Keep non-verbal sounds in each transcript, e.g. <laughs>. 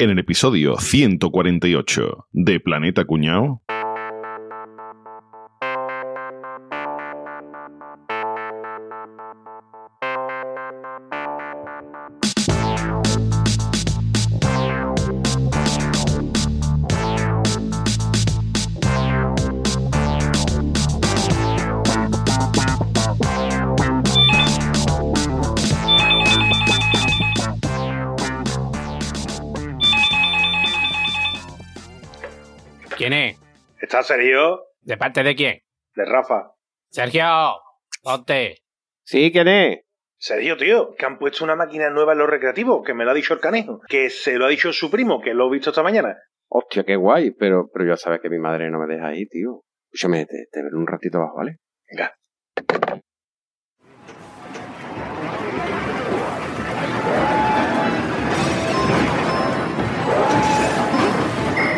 en el episodio 148 de Planeta Cuñao. Sergio? ¿De parte de quién? De Rafa. Sergio, ponte. Sí, ¿quién es? Sergio, tío, que han puesto una máquina nueva en los recreativos, que me lo ha dicho el canejo, que se lo ha dicho su primo, que lo he visto esta mañana. Hostia, qué guay, pero, pero ya sabes que mi madre no me deja ahí, tío. Escúchame, te, te veré un ratito abajo, ¿vale? Venga.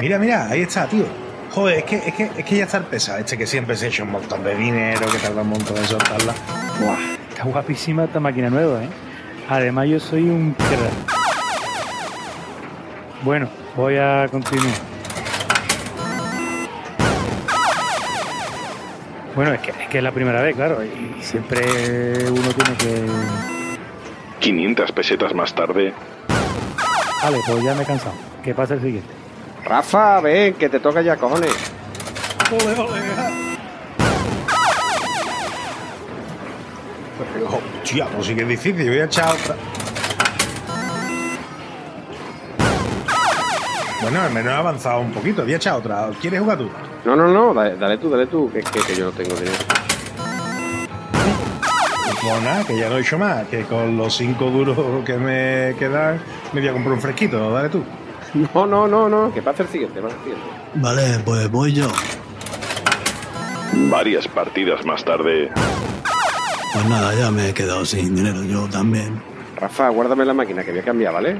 Mira, mira, ahí está, tío. Joder, es que, es que, es que ya está el pesa, este que siempre se echa un montón de dinero, que tarda un montón en soltarla. Buah, está guapísima esta máquina nueva, ¿eh? Además, yo soy un. Bueno, voy a continuar. Bueno, es que, es que es la primera vez, claro, y siempre uno tiene que... 500 pesetas más tarde, Vale, pues ya me he cansado. ¿Qué pasa el siguiente? Rafa, ven, que te toca ya, cojones. Ole, ole, Hostia, pues sí que es difícil, voy a echar otra. Bueno, al menos he avanzado un poquito, voy a echar otra. ¿Quieres jugar tú? No, no, no, dale, dale tú, dale tú, que, que, que yo no tengo dinero. Pues nada, que ya no he hecho más, que con los cinco duros que me quedan me voy a comprar un fresquito, dale tú. <laughs> No, no, no, no, que pasa el siguiente, pasa el siguiente. Vale, pues voy yo. varias partidas más tarde, Pues nada, ya me he quedado sin dinero yo también. Rafa, guárdame la máquina que voy a cambiar, ¿vale?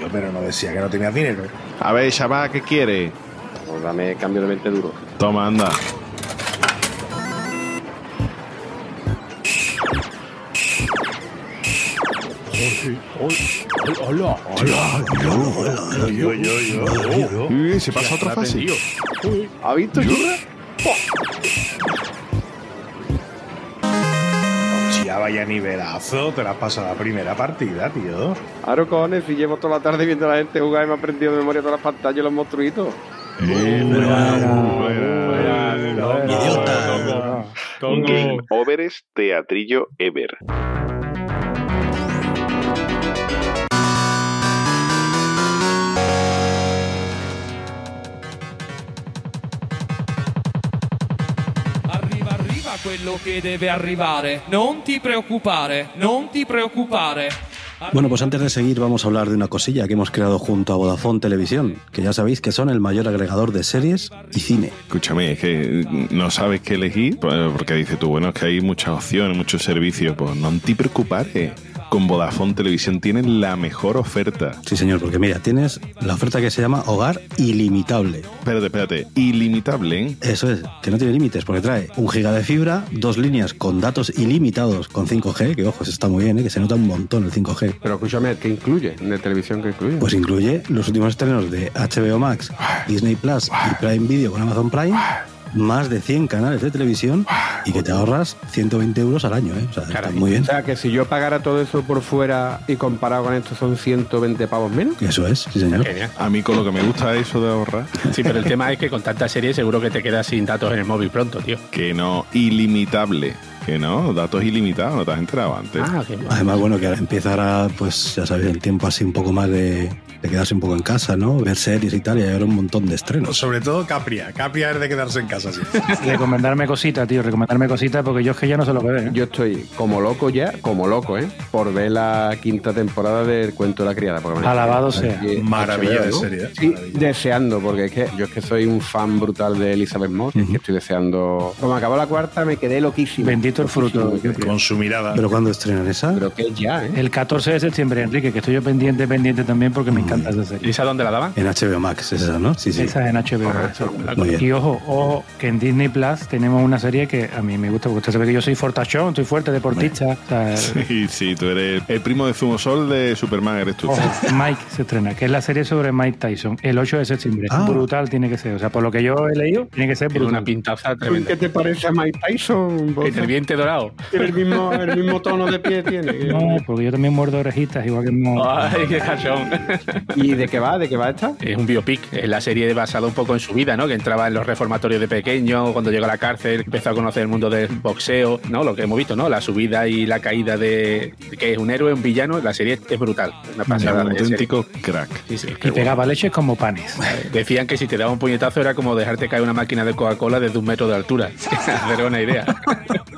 Yo, pero no decía que no tenías dinero. A ver, chaval, ¿qué quiere? Pues dame cambio de 20 duros. Toma, anda. Yo, yo, yo, Uy, se pasa otra fase. ¿Ha visto, churra? Ya vaya nivelazo, te la has pasado la primera partida, tío. Claro, cojones, si llevo toda la tarde viendo a la gente jugar y me he aprendido de memoria todas las pantallas y los monstruitos. Idiota. Game Overest Teatrillo Ever. Quello che deve arrivare. Non ti preoccupare, non ti preoccupare. Bueno, pues antes de seguir vamos a hablar de una cosilla que hemos creado junto a Vodafone Televisión, que ya sabéis que son el mayor agregador de series y cine. Escúchame, es que no sabes qué elegir, porque dices tú, bueno, es que hay muchas opciones, muchos servicios, pues no te preocupes. Con Vodafone Televisión tienen la mejor oferta. Sí, señor, porque mira, tienes la oferta que se llama Hogar Ilimitable. Espérate, espérate, ilimitable. Eso es, que no tiene límites, porque trae un giga de fibra, dos líneas con datos ilimitados con 5G, que ojo, está muy bien, ¿eh? que se nota un montón el 5G. Pero escúchame, ¿qué incluye? ¿De televisión qué incluye? Pues incluye los últimos estrenos de HBO Max, Disney Plus y Prime Video con Amazon Prime, más de 100 canales de televisión y que te ahorras 120 euros al año, ¿eh? O sea, está muy bien. O sea, que si yo pagara todo eso por fuera y comparado con esto son 120 pavos menos. Eso es, sí, señor. A mí con lo que me gusta eso de ahorrar, Sí, pero el tema es que con tanta serie seguro que te quedas sin datos en el móvil pronto, tío. que no, ilimitable. Que no, datos ilimitados, no te has enterado antes. Ah, que Además, bueno, que ahora empieza ahora, pues ya sabéis, el tiempo así un poco más de, de quedarse un poco en casa, ¿no? Ver series y tal, y hay ahora un montón de estrenos. Sobre todo Capria. Capria es de quedarse en casa, sí. <laughs> Recomendarme cositas, tío, recomendarme cositas porque yo es que ya no sé lo que ver. ¿eh? Yo estoy como loco ya, como loco, ¿eh? Por ver la quinta temporada del Cuento de la Criada. me- Alabado sea. Aquí, Maravilla HBO, de ¿no? serie, ¿eh? Sí, Maravilla. deseando, porque es que yo es que soy un fan brutal de Elizabeth Moss, es que estoy deseando... Como acabó la cuarta, me quedé loquísimo. Bendito el fruto. Loquísimo, Con su mirada. ¿Pero cuándo estrenan esa? Creo que ya, ¿eh? El 14 de septiembre, Enrique, que estoy yo pendiente, pendiente también porque me encanta encanta esa ¿Y serie. esa dónde la daban? En HBO Max, es esa, ¿no? Sí, sí. Esa es en HBO. Muy bien. Y ojo, ojo, que en Disney Plus tenemos una serie que a mí me gusta, porque usted sabe que yo soy fortachón, soy fuerte deportista. O sea, Sí, sí, tú eres el primo de Zumosol de Superman, eres tú. ojo, Mike se estrena, que es la serie sobre Mike Tyson, el 8 de septiembre. Ah. brutal tiene que ser. O sea, por lo que yo he leído, tiene que ser Tiene brutal. una pintaza tremenda. ¿Qué te parece a Mike Tyson? El serviente dorado. Tiene el mismo, el mismo tono de pie tiene. No, porque yo también muerdo orejitas, igual que. Ay, qué cachón. ¿Y de qué va? ¿De qué va esta? Es un biopic, es la serie basada un poco en su vida, ¿no? Que entraba en los reformatorios de pequeño, cuando llegó a la cárcel, empezó a conocer el mundo del boxeo, ¿no? Lo que hemos visto, ¿no? La subida y la caída de, de que es un héroe, un villano, la serie es brutal. Una pasada. un serie. auténtico crack. Sí, sí, qué Y bueno. pegaba leches como panes. Decían que si te daba un puñetazo era como dejarte caer una máquina de Coca-Cola desde un metro de altura. <laughs> Hacer una idea.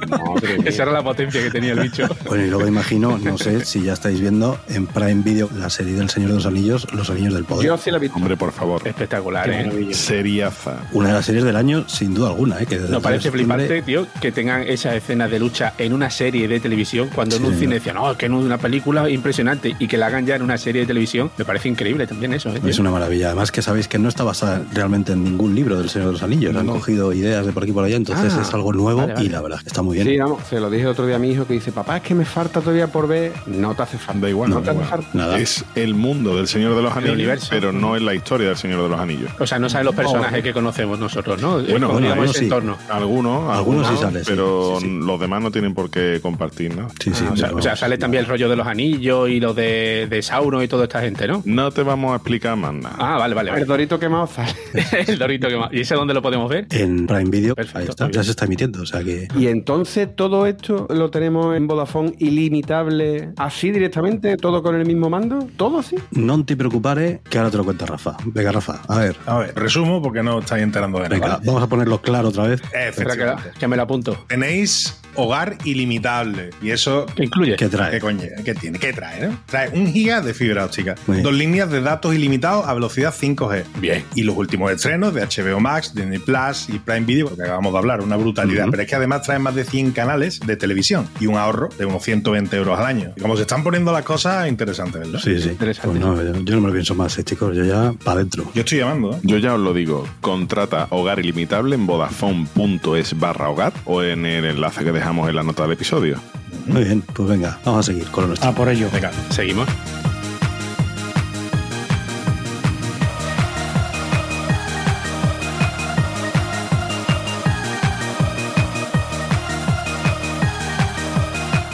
Madre mía. Esa era la potencia que tenía el bicho. Bueno, y luego imagino, no sé si ya estáis viendo en Prime Video la serie del Señor de los Anillos, Los Anillos del Poder. Yo sí la he visto. Hombre, por favor. Espectacular, ¿eh? Seriaza. Una de las series del año, sin duda alguna, ¿eh? Que No parece septiembre- flipante, tío, que tengan esas escenas de lucha en una serie de televisión, cuando en un señor. cine decían, no, es que en una película impresionante, y que la hagan ya en una serie de televisión, me parece increíble también eso, ¿eh? Es una maravilla. Además que sabéis que no está basada realmente en ningún libro del Señor de los Anillos. Han cogido ideas de por aquí y por allá, entonces Ah, es algo nuevo vale, vale. y la verdad que está muy bien. Sí, vamos, se lo dije el otro día a mi hijo que dice, papá, es que me falta todavía por ver. No te hace falta. Da igual, no da te hace falta. Nada. Es el mundo del Señor de los Anillos, universo. pero no es la historia del Señor de los Anillos. O sea, no saben los personajes que conocemos nosotros, ¿no? Bueno, algunos ese sí. entorno. Algunos, Algunos sí sale, sí, pero sí, sí. los demás no tienen por qué compartir, ¿no? Sí, sí, Ah, o, sea, o sale también el rollo de los anillos y los de, de Sauron y toda esta gente, ¿no? No te vamos a explicar más nada. Ah, vale, vale. El dorito quemado sale. <laughs> el dorito que más. ¿Y ese dónde lo podemos ver? En Prime Video, Perfecto, ahí está, muy ya se está emitiendo. O sea que Y entonces todo esto lo tenemos en Vodafone ilimitable, así directamente, todo con el mismo mando, todo así. no te preocupes, que ahora te lo cuenta Rafa. Venga, Rafa, a ver. A ver, resumo porque no estáis enterando de nada. Venga, ¿vale? vamos a ponerlo claro otra vez. Espera, que, que me lo apunto. Tenéis hogar ilimitable. Y eso ¿Qué incluye? ¿Qué trae? ¿Qué coño? ¿Qué tiene? ¿Qué trae? no? Trae un giga de fibra óptica, bien. dos líneas de datos ilimitados a velocidad 5G. Bien. Y los últimos estrenos de HBO Max, Disney Plus y Prime Video, que acabamos de hablar, una brutalidad. Pero es que además trae más de 100 canales de televisión y un ahorro de unos 120 euros al año. Y como se están poniendo las cosas, interesante, ¿verdad? Sí, sí. Interesante. Pues no, yo, yo no me lo pienso más, eh, chicos. Yo ya para adentro. Yo estoy llamando, ¿eh? Yo ya os lo digo, contrata hogar ilimitable en vodafone.es barra hogar o en el enlace que dejamos en la nota del episodio. Muy bien, pues venga, vamos a seguir con lo nuestro. Ah, por ello. Venga. Seguimos.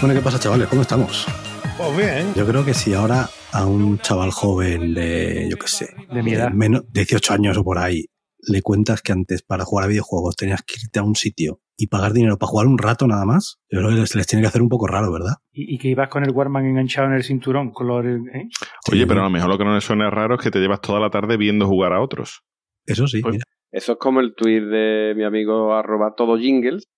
Bueno, ¿qué pasa, chavales? ¿Cómo estamos? Pues bien. Yo creo que si ahora a un chaval joven de, yo qué sé, De mi edad. menos 18 años o por ahí, le cuentas que antes para jugar a videojuegos tenías que irte a un sitio y pagar dinero para jugar un rato nada más, yo creo que les, les tiene que hacer un poco raro, ¿verdad? Y, y que ibas con el Warman enganchado en el cinturón, con los, ¿eh? Oye, Sí, pero a ¿no? lo mejor lo que no le suena raro es que te llevas toda la tarde viendo jugar a otros. Eso sí, Pues- mira. Eso es como el tweet de mi amigo arroba todo jingles.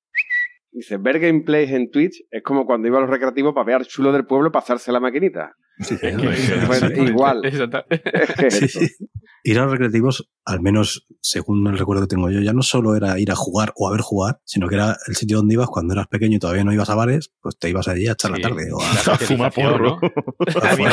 Dice, ver gameplays en Twitch es como cuando iba a los recreativos para ver chulo del pueblo pasarse la maquinita. Sí, igual. <laughs> <laughs> Ir a los recreativos, al menos según el recuerdo que tengo yo, ya no solo era ir a jugar o a ver jugar, sino que era el sitio donde ibas cuando eras pequeño y todavía no ibas a bares, pues te ibas allí a echar Sí. la tarde. O a- <laughs> La Fuma porro. ¿no? A mí,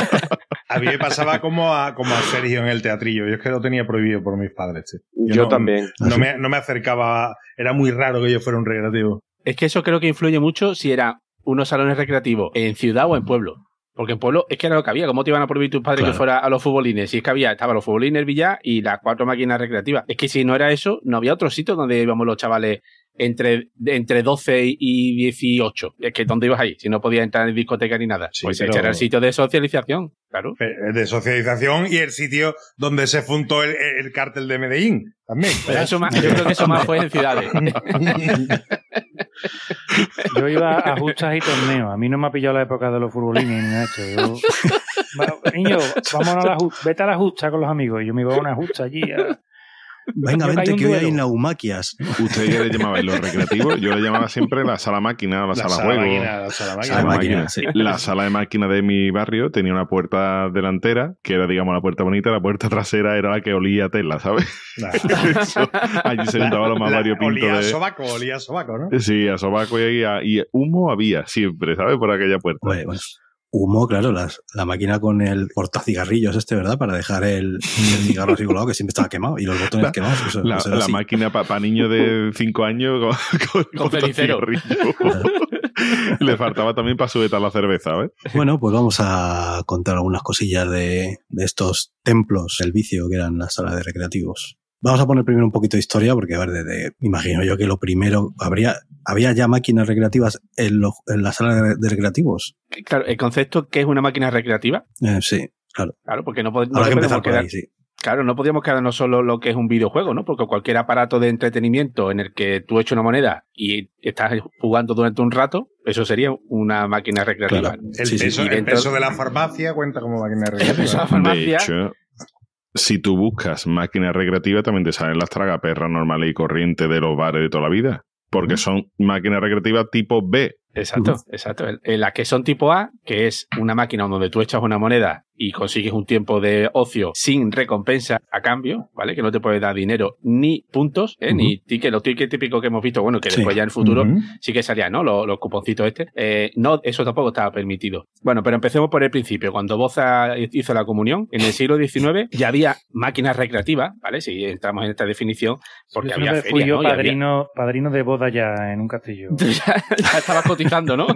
a mí me pasaba como a, como a Sergio en el teatrillo. Yo es que lo tenía prohibido por mis padres. Yo no- también. No ¿Ah, me, no me acercaba. Era muy raro que yo fuera un recreativo. Es que eso creo que influye mucho si era unos salones recreativos en ciudad o en pueblo. Porque en pueblo es que era lo que había. ¿Cómo te iban a prohibir tus padres Claro. que fuera a los futbolines? Si es que había, estaba los futbolines, el billar y las cuatro máquinas recreativas. Es que si no era eso, no había otro sitio donde íbamos los chavales entre, entre 12 y 18. Es que ¿dónde ibas ahí? Si no podías entrar en discoteca ni nada. Sí, pues pero- ese era el sitio de socialización, claro. Eh, De socialización y el sitio donde se fundó el, el cártel de Medellín. También. Pero eso más, yo creo que eso más fue en ciudades. <laughs> Yo iba a justas y torneos. A mí no me ha pillado la época de los futbolines ni nada. Yo- <laughs> Niño, vámonos a la justa. Vete a la justa con los amigos. Y yo me iba a una justa allí. a- Venga, vente, que hoy hay naumaquias. ¿Usted qué le llamaba en los recreativos? Yo le llamaba siempre la sala máquina, la, sala, juego. máquina, la sala máquina. Sala La máquina, máquina. sí. La sala de máquina de mi barrio tenía una puerta delantera, que era, digamos, la puerta bonita, la puerta trasera era la que olía a tela, ¿sabes? Nah. <laughs> Eso, allí se juntaba lo más La- variopinto olía a de... sobaco, olía a sobaco, ¿no? Sí, a sobaco y, a- y humo había siempre, ¿sabes? Por aquella puerta. Bueno, bueno. Humo, claro, las, la máquina con el portacigarrillos este, ¿verdad? Para dejar el, el cigarro así colado, que siempre estaba quemado, y los botones La- quemados. Eso, La, eso era la así. máquina para niños de 5 años con, Con cigarrillo. Le faltaba también para sujetar la cerveza, ¿ves? Bueno, pues vamos a contar algunas cosillas de, de estos templos del vicio que eran las salas de recreativos. Vamos a poner primero un poquito de historia, porque a ver, desde, imagino yo que lo primero, habría, había ya máquinas recreativas en, los- en las salas de, de recreativos. Claro, el concepto que es una máquina recreativa, Eh, sí, claro. claro, porque no, pod- no Habrá que podemos empezar por quedar- ahí, sí. Claro, no podíamos quedarnos solo lo que es un videojuego, ¿no? Porque cualquier aparato de entretenimiento en el que tú echas una moneda y estás jugando durante un rato, eso sería una máquina recreativa. Claro. El, Sí, sí, peso, y el dentro- peso de la farmacia cuenta como máquina <laughs> El recreativa. peso de la De farmacia, hecho, si tú buscas máquina recreativa, también te salen las tragaperras normales y corrientes de los bares de toda la vida. Porque son máquinas recreativas tipo B. Exacto, exacto. En- que son tipo A, que es una máquina donde tú echas una moneda y consigues un tiempo de ocio sin recompensa a cambio, ¿vale? Que no te puede dar dinero ni puntos, ¿eh? Ni tickets, los tickets típicos que hemos visto, bueno, que Sí. después ya en el futuro sí que salían, ¿no? Los, los cuponcitos este. Eh, no, eso tampoco estaba permitido. Bueno, pero empecemos por el principio. Cuando Boza hizo la comunión, en el siglo XIX ya había máquinas recreativas, ¿vale? Si entramos en esta definición, porque había ferias, fui yo ¿no? Y había- padrino, de boda ya en un castillo. <laughs> Ya, ya estabas cotizando, ¿no?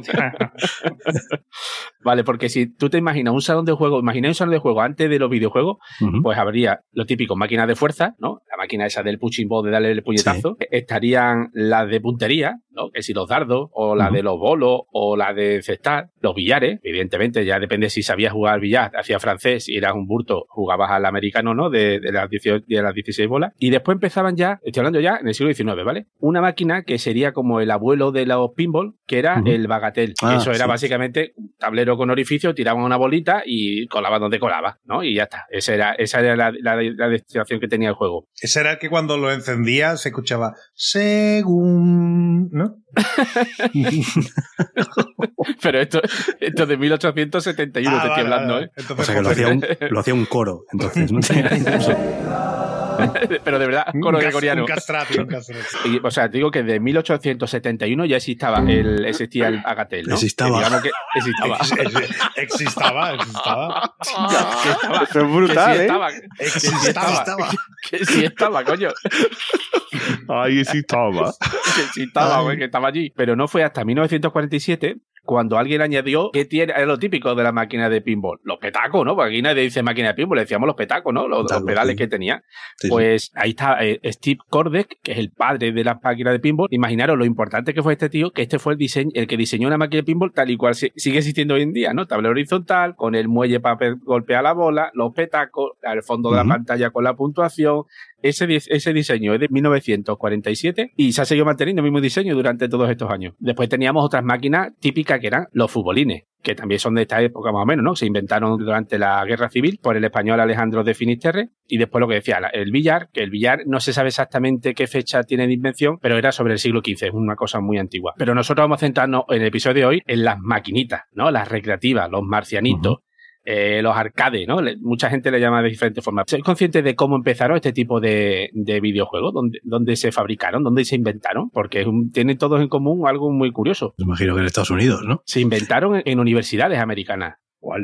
Vale, porque si tú te imaginas un salón de juego, imagináis un salón de juego antes de los videojuegos, pues habría lo típico, máquinas de fuerza, ¿no? La máquina esa del punching ball de darle el puñetazo. Estarían las de puntería, ¿no? Que si los dardos, o la de los bolos, o la de cestar, los billares, evidentemente, ya depende si sabías jugar al billar, hacía francés, si eras un burto, jugabas al americano, ¿no? De, de las 18 de las 16 bolas. Y después empezaban ya, estoy hablando ya en el siglo XIX, ¿vale? Una máquina que sería como el abuelo de los pinball, que era El bagatel. Ah, Eso era sí. básicamente un tablero con orificio, tiraban una bolita y colaba donde colaba, ¿no? Y ya está. Esa era, esa era la, la, la destinación que tenía el juego. Ese era el que cuando lo encendía se escuchaba según. ¿No? <laughs> Pero esto, esto de 1871 Ah, te estoy vale, hablando, vale. ¿eh? Entonces, O sea que lo hacía, un, lo hacía un coro, entonces. ¿no? <laughs> <laughs> Pero de verdad, coro gregoriano. Un castrati, un castrati. <laughs> Y, o sea, te digo que de 1871 ya existaba el, existía el Agatel, ¿no? Existaba. Que digamos que existaba. Ex- ex- Existaba, existaba. Que estaba. Eso es brutal, que sí ¿eh? estaba. Existaba. Que sí estaba, coño. Ahí sí estaba. que sí estaba, güey, que estaba allí. Pero no fue hasta 1947 cuando alguien añadió que tiene, era lo típico de la máquina de pinball. Los petacos, ¿no? Porque aquí nadie dice máquina de pinball, le decíamos los petacos, ¿no? Los, pedales sí. que tenía. Sí, sí. Pues ahí está eh, Steve Kordek, que es el padre de las máquinas de pinball. Imaginaros lo importante que fue este tío, que este fue el diseño, el que diseñó una máquina de pinball tal y cual si- sigue existiendo hoy en día, ¿no? Tablero horizontal, con el muelle para pe- golpear la bola, los petacos, al fondo de la pantalla con la puntuación. Ese, ese diseño es de 1947 y se ha seguido manteniendo el mismo diseño durante todos estos años. Después teníamos otras máquinas típicas que eran los futbolines, que también son de esta época más o menos, ¿no? Se inventaron durante la Guerra Civil por el español Alejandro de Finisterre y después lo que decía, el billar, que el billar no se sabe exactamente qué fecha tiene de invención, pero era sobre el siglo XV, es una cosa muy antigua. Pero nosotros vamos a centrarnos en el episodio de hoy en las maquinitas, ¿no? Las recreativas, los marcianitos. Eh, los arcades, ¿no? Le- mucha gente le llama de diferentes formas. ¿Sois conscientes de cómo empezaron este tipo de, de videojuegos? ¿Dónde, ¿Dónde se fabricaron? ¿Dónde se inventaron? Porque es un- tienen todos en común algo muy curioso. Me imagino que en Estados Unidos, ¿no? Se inventaron en, en universidades americanas.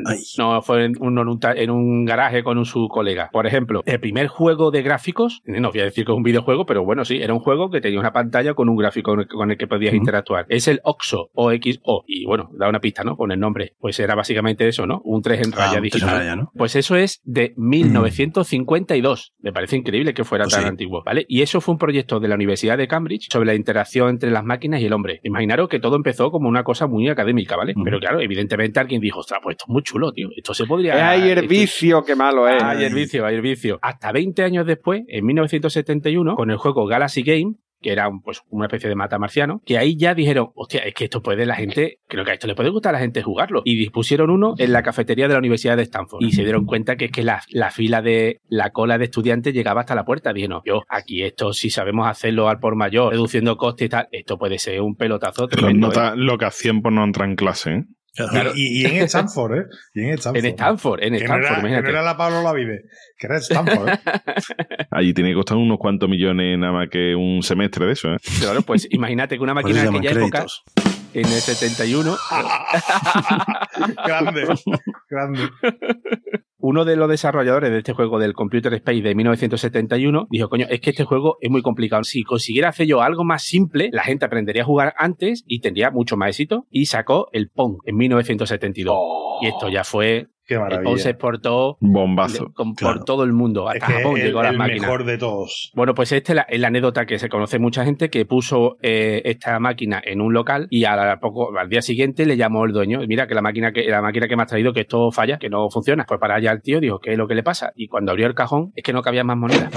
Ay. No fue en un, en un ta- en un garaje con un, su colega. Por ejemplo, el primer juego de gráficos, no voy a decir que es un videojuego, pero bueno, sí, era un juego que tenía una pantalla con un gráfico con el, con el que podías interactuar. Es el OXO, O-X-O. Y bueno, da una pista, ¿no? Con el nombre. Pues era básicamente eso, ¿no? Un 3 en Ah, raya digital. raya, ¿no? Pues eso es de 1952. Me parece increíble que fuera Pues tan sí. antiguo, ¿vale? Y eso fue un proyecto de la Universidad de Cambridge sobre la interacción entre las máquinas y el hombre. Imaginaros que todo empezó como una cosa muy académica, ¿vale? Pero claro, evidentemente alguien dijo, ostras, pues esto muy chulo, tío. Esto se podría... Es ahí el esto- vicio, qué malo es. Hay el vicio, hay el vicio. Hasta 20 años después, en 1971, con el juego Galaxy Game, que era pues, una especie de mata marciano, que ahí ya dijeron, hostia, es que esto puede la gente, creo que a esto le puede gustar a la gente jugarlo. Y dispusieron uno en la cafetería de la Universidad de Stanford. Y se dieron cuenta que es que la, la fila de la cola de estudiantes llegaba hasta la puerta. Dijeron, yo, aquí esto, si sabemos hacerlo al por mayor, reduciendo costes y tal, esto puede ser un pelotazo Los tremendo. ¿eh? nota- lo que hacían por no entrar en clase, ¿eh? Claro. Y, y en Stanford, ¿eh? Y en Stanford. En Stanford, en Que no, era, que imagínate. no era la Pablo Lavide, que era Stanford. ¿eh? <laughs> Allí tiene que costar unos cuantos millones nada más que un semestre de eso, ¿eh? Claro, pues imagínate que una máquina de aquella época créditos. En el 71. <laughs> grande, grande. Uno de los desarrolladores de este juego del Computer Space de 1971 dijo, coño, es que este juego es muy complicado. Si consiguiera hacer yo algo más simple, la gente aprendería a jugar antes y tendría mucho más éxito. Y sacó el Pong en 1972. Y esto ya fue Qué Pong se maravilla. exportó Bombazo. le- con- claro. por todo el mundo. Es Hasta que Japón el, llegó a las el máquinas. mejor de todos. Bueno, pues esta es la, es la anécdota que se conoce mucha gente que puso eh, esta máquina en un local y a la- poco, al día siguiente le llamó el dueño. Mira que la máquina que la máquina que me has traído que esto falla, que no funciona. Pues para allá el tío dijo, ¿qué es lo que le pasa? Y cuando abrió el cajón es que no cabía más monedas.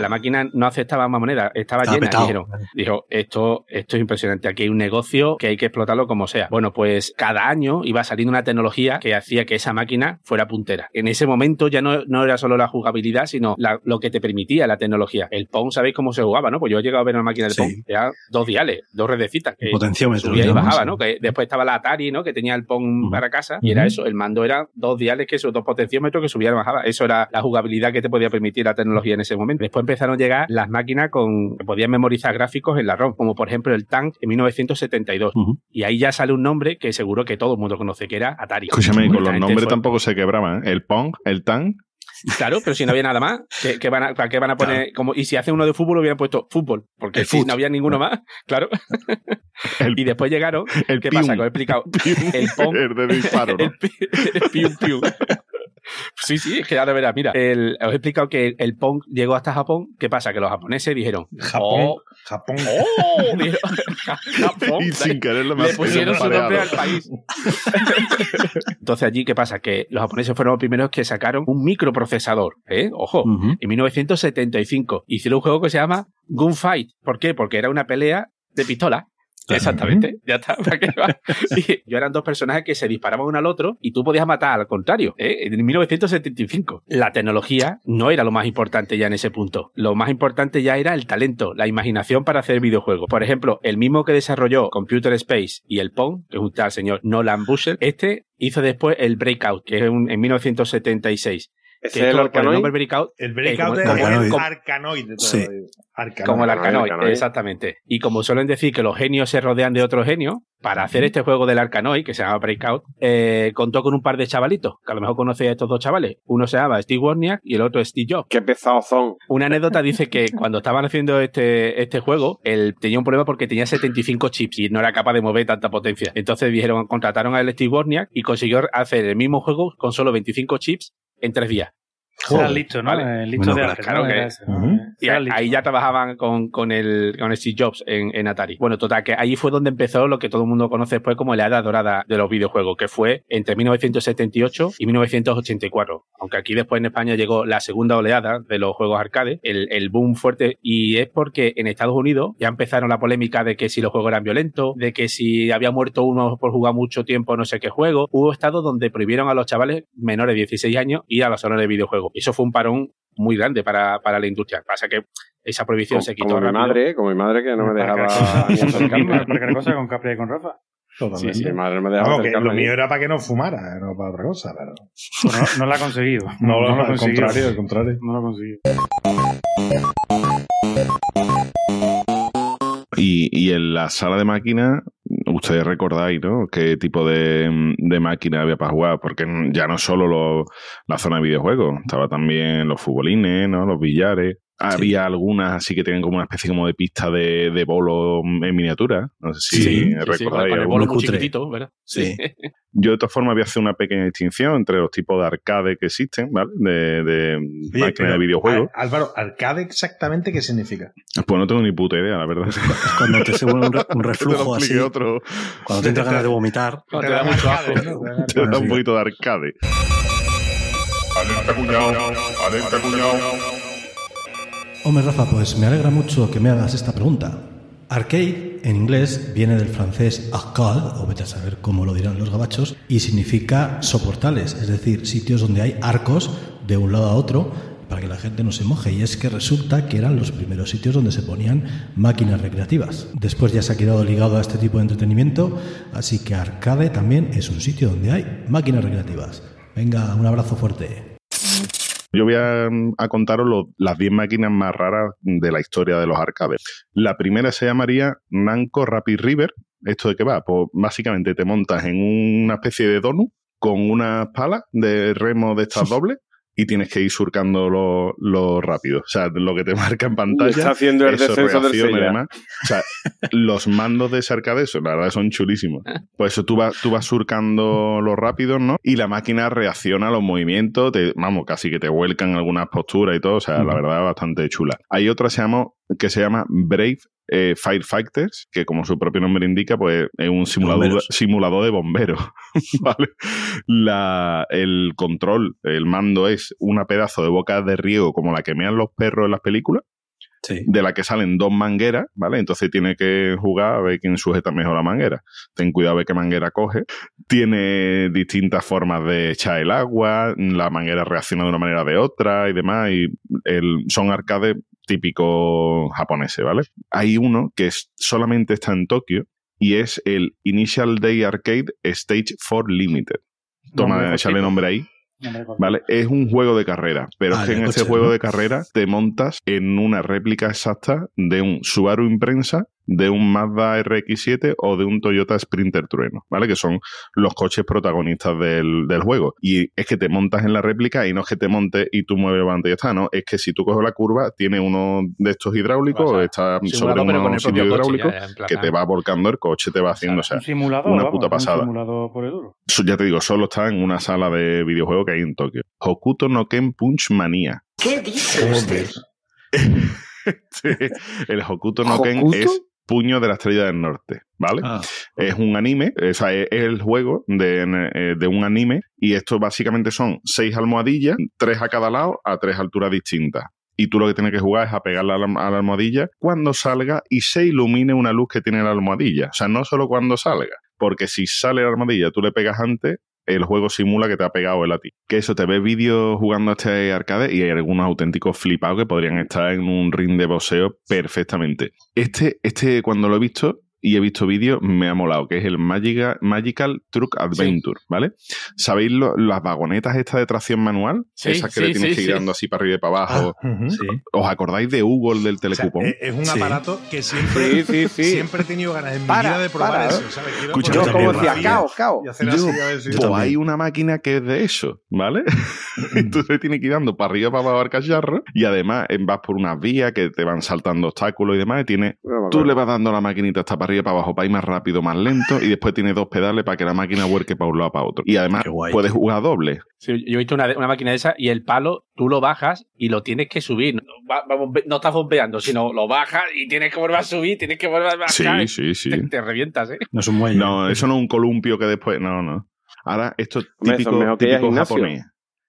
La máquina no aceptaba más monedas, estaba Estaba llena. petado. Dijeron, dijo, esto, esto es impresionante, aquí hay un negocio que hay que explotarlo como sea. Bueno, pues cada año iba saliendo una tecnología que hacía que esa máquina fuera puntera. En ese momento ya no, no era solo la jugabilidad, sino la- lo que te permitía la tecnología. El Pong, ¿sabéis cómo se jugaba, no? Pues yo he llegado a ver una máquina de Sí. Pong, era dos diales, dos redecitas. que Potenciómetro. subía y bajaba, ¿no? Que después estaba la Atari, ¿no? Que tenía el Pong para casa y era eso. El mando era dos diales, que esos dos potenciómetros que subían y bajaban. Eso era la jugabilidad que te podía permitir la tecnología en ese momento. Después empezaron a llegar las máquinas con que podían memorizar gráficos en la ROM, como por ejemplo el Tank en 1972. Ujú. Y ahí ya sale un nombre que seguro que todo el mundo conoce, que era Atari. Escúchame, con los nombres fue- tampoco se quebraban. ¿eh? El Pong, el Tank. Claro, pero si no había nada más, ¿qué, qué van a, ¿para qué van a poner? Como, y si hace uno de fútbol, hubieran puesto fútbol, porque El si fut. no había ninguno más, claro. <laughs> El, Y después llegaron, el ¿qué pium. pasa? Que os he explicado. El Pong, El de disparo, ¿no? el pium pium. Sí, sí, es que ahora verás, mira, el- os he explicado que el Pong llegó hasta Japón. ¿Qué pasa? Que los japoneses dijeron, Japón. oh, Japón. <laughs> oh, dijeron, Japón. <laughs> Y sin quererlo me Le pusieron su nombre al país. <laughs> Entonces allí, ¿qué pasa? Que los japoneses fueron los primeros que sacaron un microprocesador, ¿eh? Ojo, Ujú. en 1975. Hicieron un juego que se llama Gunfight. ¿Por qué? Porque era una pelea de pistola. Exactamente, ya está. ¿para qué va? <laughs> Y yo eran dos personajes que se disparaban uno al otro y tú podías matar al contrario. ¿eh? En 1975. La tecnología no era lo más importante ya en ese punto. Lo más importante ya era el talento, la imaginación para hacer videojuegos. Por ejemplo, el mismo que desarrolló Computer Space y el Pong, que es un tal señor Nolan Busher, este hizo después el Breakout, que es un- en 1976. Es el el Arcanoid. nombre Breakout El breakout Eh, como- el como- arcanoid. de todo, Sí. digo. Arcanoid. Como el Arcanoid, Arcanoid, Arcanoid. exactamente. Y como suelen decir que los genios se rodean de otros genios, para hacer este juego del Arcanoid, que se llama Breakout, eh, contó con un par de chavalitos, que a lo mejor conocéis a estos dos chavales. Uno se llama Steve Wozniak y el otro Steve Jobs. Qué pesados son. Una anécdota dice que cuando estaban haciendo este, este juego, él tenía un problema porque tenía 75 chips y no era capaz de mover tanta potencia. Entonces dijeron, contrataron a Steve Wozniak y consiguió hacer el mismo juego con solo 25 chips en tres días. Era listo, ¿no? Vale. El listo Bueno, de Apple, claro ¿no? que- Era ese, ¿no? Ujú. Y Era ahí, listo. ahí ya trabajaban con, con, el, con Steve Jobs en, en Atari. Bueno, total, que ahí fue donde empezó lo que todo el mundo conoce después como la edad dorada de los videojuegos, que fue entre 1978 y 1984. Aunque aquí después en España llegó la segunda oleada de los juegos arcade, el, el boom fuerte, y es porque en Estados Unidos ya empezaron la polémica de que si los juegos eran violentos, de que si había muerto uno por jugar mucho tiempo no sé qué juego. Hubo estados donde prohibieron a los chavales menores de 16 años ir a los salones de videojuegos. Y eso fue un parón muy grande para, para la industria. Pasa que esa prohibición Como, se quitó como mi rápido. madre, como mi madre que no me dejaba ni acercarme. <laughs> cada cosa con Capri y con Rafa. Totalmente. Mi madre no me dejaba Vamos, que lo mío era para que no fumara, no para otra cosa, pero. <laughs> Pues no, no lo ha conseguido. No, lo ha al conseguido. contrario, al contrario. No lo ha conseguido. Y, y en la sala de máquinas, ustedes recordáis, ¿no? ¿Qué tipo de, de máquina había para jugar? Porque ya no solo lo- la zona de videojuegos, estaba también los futbolines, ¿no? Los billares. Había algunas así que tenían como una especie como de pista de, de bolo en miniatura. No sé si Sí, Sí, sí, recordáis. con el bolo muy chiquitito, ¿verdad? Sí. Yo de todas formas voy a hacer una pequeña distinción entre los tipos de arcade que existen, ¿vale? De, de Oye, máquinas pero, de videojuegos. Álvaro, ¿arcade exactamente qué significa? Pues no tengo ni puta idea, la verdad. <laughs> Cuando te se vuelve un, re- un <laughs> Te lo reflujo así, otro. cuando te entra ganas de vomitar, te da mucho asco. Arcade, ¿no? Te da un sí. poquito de arcade. Alerta cuñado, alerta cuñado. Hombre, Rafa, pues me alegra mucho que me hagas esta pregunta. Arcade, en inglés, viene del francés arcade, o vete a saber cómo lo dirán los gabachos, y significa soportales, es decir, sitios donde hay arcos de un lado a otro para que la gente no se moje. Y es que resulta que eran los primeros sitios donde se ponían máquinas recreativas. Después ya se ha quedado ligado a este tipo de entretenimiento, así que arcade también es un sitio donde hay máquinas recreativas. Venga, un abrazo fuerte. Yo voy a, a contaros lo- las 10 máquinas más raras de la historia de los arcades. La primera se llamaría Namco Rapid River, ¿Esto de qué va? Pues básicamente te montas en una especie de donut con unas palas de remo de estas <laughs> dobles y tienes que ir surcando lo, lo rápido. O sea, lo que te <laughs> marca en pantalla. Está haciendo el eso, descenso del. O sea, <laughs> los mandos de ese arcade, eso, la verdad, son chulísimos. Pues eso, tú vas, tú vas surcando los rápidos, ¿no? Y la máquina reacciona a los movimientos, te, vamos, casi que te vuelcan algunas posturas y todo. O sea, la verdad, bastante chula. Hay otra se llama, que se llama Brave eh, Firefighters, que como su propio nombre indica, pues es un simulador, Bomberos. simulador de bomberos. <laughs> ¿vale? La, el control, el mando es una pedazo de boca de riego como la que mean los perros en las películas, Sí. de la que salen dos mangueras, ¿vale? Entonces tiene que jugar a ver quién sujeta mejor la manguera. Ten cuidado a ver qué manguera coge. Tiene distintas formas de echar el agua, la manguera reacciona de una manera o de otra y demás, y el, son arcades típicos japoneses, ¿vale? Hay uno que es, solamente está en Tokio y es el Initial Day Arcade Stage 4 Limited. Toma, echarle cortito. nombre ahí. ¿Vale? Es un juego de carrera, pero Ah, es que de en este coches, juego ¿no? de carrera te montas en una réplica exacta de un Subaru Imprensa, de un Mazda RX-7 o de un Toyota Sprinter Trueno, ¿vale? Que son los coches protagonistas del, del juego. Y es que te montas en la réplica y no es que te montes y tú mueves el volante y ya está, ¿no? Es que si tú coges la curva, tiene uno de estos hidráulicos, O sea, está sobre ya, en plan, que te va volcando el coche, te va haciendo, o sea, un simulador, una vamos, puta un pasada. simulador por el duro. Ya te digo, solo está en una sala de videojuegos que hay en Tokio. Hokuto no Ken Punch Manía. ¿Qué dice usted? <laughs> Sí, el Hokuto no Ken ¿Hokuto? es Puño de la Estrella del Norte, ¿vale? Ah, Es un anime, o sea, es el juego de, eh, de un anime y esto básicamente son seis almohadillas, tres a cada lado, a tres alturas distintas. Y tú lo que tienes que jugar es a pegarle a la, a la almohadilla cuando salga y se ilumine una luz que tiene la almohadilla. O sea, no solo cuando salga, porque si sale la almohadilla, tú le pegas antes, el juego simula que te ha pegado él a ti. Que eso, te ves vídeos jugando a este arcade y hay algunos auténticos flipados que podrían estar en un ring de boxeo perfectamente. Este, este cuando lo he visto y he visto vídeos, me ha molado, que es el Magica- Magical Truck Adventure, ¿vale? ¿Sabéis lo- las vagonetas estas de tracción manual? Sí, Esas que sí, le tienes sí, que ir sí. dando así para arriba y para abajo. Sí. ¿Os acordáis de Hugo, el del O sea, telecupón? es, es un Sí. aparato que siempre, Sí, sí, sí. siempre he tenido ganas en mi Para, vida de probar para, eso. Escucha, Yo, como decía, cao, cao. Pues hay una máquina que es de eso, ¿vale? <laughs> <laughs> Entonces tiene que ir dando para arriba para abajo al cacharro y además vas por unas vías que te van saltando obstáculos y demás y tiene No me Tú le vas dando a la maquinita hasta para arriba para abajo para ir más rápido, más lento, y después tiene dos pedales para que la máquina huerque para un lado para otro. Y además puedes jugar doble. Sí, yo he visto una, máquina de esa y el palo tú lo bajas y lo tienes que subir. No, va- va bombe- no estás bombeando, sino lo bajas y tienes que volver a subir, tienes que volver a bajar. Sí, sí, sí. Te, te revientas, ¿eh? No es un muelle. No, eso no es un columpio que después. No, no. Ahora, esto es típico, mejor que japonés.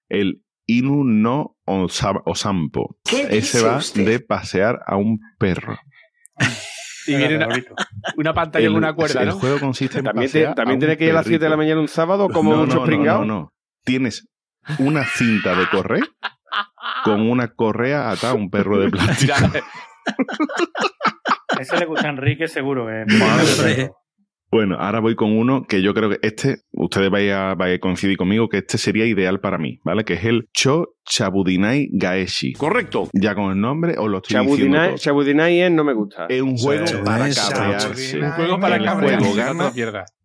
El Inu no Osa- Osampo. ¿Qué Ese va usted? de pasear a un perro. <laughs> Y viene una, <laughs> una pantalla el, con una cuerda, el ¿no? juego consiste en También, te- también tienes un que ir a las 7 de la mañana un sábado como no, mucho no, no, no, no. Tienes una cinta de correr con una correa atada a un perro de plástico. <laughs> Ese le gusta a Enrique seguro. Que Madre. Bueno, ahora voy con uno que yo creo que este, ustedes vais a, vais a coincidir conmigo que este sería ideal para mí, ¿vale? Que es el Cho Chabudinai Gaeshi. Correcto. Ya con el nombre os lo estoy diciendo Chabudinai todo. Chabudinai es no me gusta. Es un juego para cabrearse. un juego para el cabrear. juego gana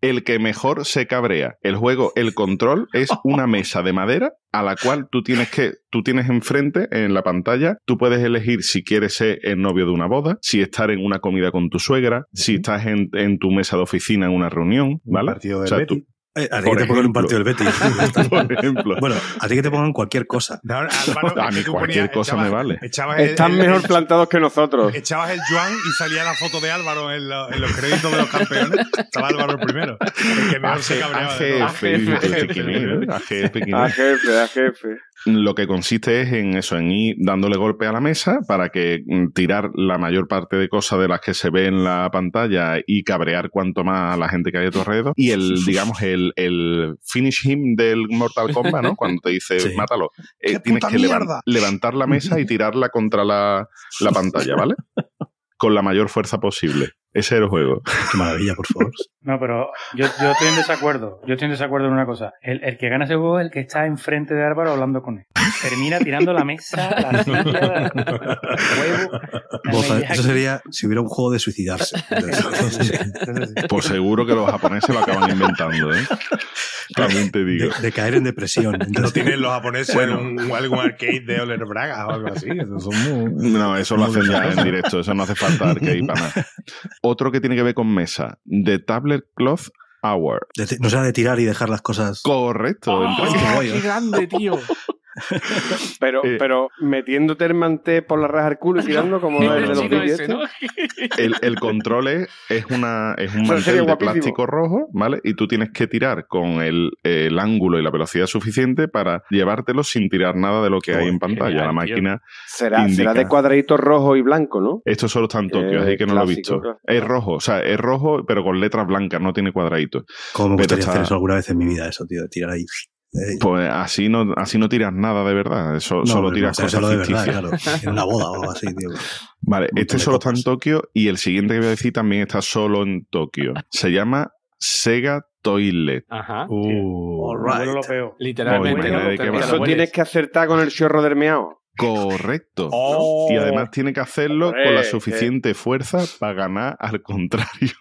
el que mejor se cabrea. El juego, el control es una mesa de madera a la cual tú tienes que, tú tienes enfrente en la pantalla, tú puedes elegir si quieres ser el novio de una boda, si estar en una comida con tu suegra, si estás en, en tu mesa de oficina en una reunión, Un ¿vale? partido O del sea, Betis. Eh, a ti que te pongan un partido del Betis. <laughs> Por ejemplo. bueno, a ti que te pongan cualquier cosa. No, Álvaro, A mí cualquier ponías- cosa echabas- me vale. El, Están el- mejor el- plantados que nosotros. Echabas el Juan y salía la foto de Álvaro en, lo- en los créditos de los campeones. Estaba Álvaro el primero. El que mejor se cabreaba AGF pequinero. A jefe, a jefe. Lo que consiste es en eso, en ir dándole golpe a la mesa para que mm, tirar la mayor parte de cosas de las que se ve en la pantalla y cabrear cuanto más a la gente que hay a tu alrededor. Y el, <laughs> digamos, el, el finish him del Mortal Kombat, ¿no? Cuando te dice <laughs> Sí. mátalo, eh, ¡Qué tienes que mierda! levantar la mesa y <laughs> tirarla contra la, la pantalla, ¿vale? Con la mayor fuerza posible. Ese era el juego. Qué maravilla, por favor. <laughs> No, pero yo, yo estoy en desacuerdo. Yo estoy en desacuerdo en una cosa. El, el que gana ese juego es el que está enfrente de Álvaro hablando con él. Termina tirando la mesa, la <laughs> silla, el huevo. la eso sería si hubiera un juego de suicidarse. <laughs> Pues seguro que los japoneses lo acaban inventando, ¿eh? También te De, digo. de caer en depresión. No Entonces, tienen los japoneses Bueno. un, algún arcade de Oler Braga o algo así. Esos son muy- No, eso lo hacen ya en directo, eso no hace falta arcade para nada. Otro que tiene que ver con mesa, The Tablet Cloth Hour. no sea de tirar y dejar las cosas. Correcto. ¡Oh, entonces- qué guay, ¡Qué ¿eh? grande, tío! <laughs> <laughs> Pero, Eh. pero metiéndote el manté por la raja del culo y tirando como No, el de no, los ese. ¿no? el, el control es, es una, es un mantel de guapísimo. plástico rojo, ¿vale? Y tú tienes que tirar con el, el ángulo y la velocidad suficiente para llevártelo sin tirar nada de lo que hay en pantalla. genial, la tío. máquina, Será, Indica. será de cuadradito rojo y blanco, ¿no? esto solo está en Tokio, Eh, así que no lo he visto. claro. Es rojo, o sea, es rojo, pero con letras blancas, no tiene cuadraditos. ¿Cómo me gustaría está- hacer eso alguna vez en mi vida? Eso, tío, de tirar ahí. Eh, Pues así no, así no tiras nada de verdad, eso, no, solo tiras no, cosas solo de verdad, ficticias. claro. En una boda o algo así, tío. Vale, Un este solo está en. Tokio y el siguiente que voy a decir también está solo en Tokio. Se llama Sega Toilet. Ajá. Uh, All right. Lo peor. Literalmente. Oye, ¿no? de qué Te- va. te Eso tienes que acertar con el chorro del meao. Correcto. Oh. Y además tiene que hacerlo Hombre, con la suficiente fuerza para ganar al contrario.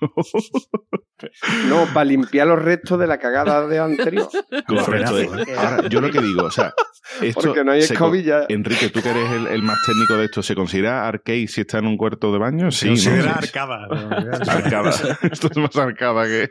No, para limpiar los restos de la cagada de anterior. Correcto. Ahora, yo lo que digo, o sea, esto Porque no hay se co- escobilla. Enrique, tú que eres el, el más técnico de esto, ¿se considera arcade si está en un cuarto de baño? Sí, Sí, ¿no? era Sí. arcada. Arcada. <laughs> Esto es más arcada que.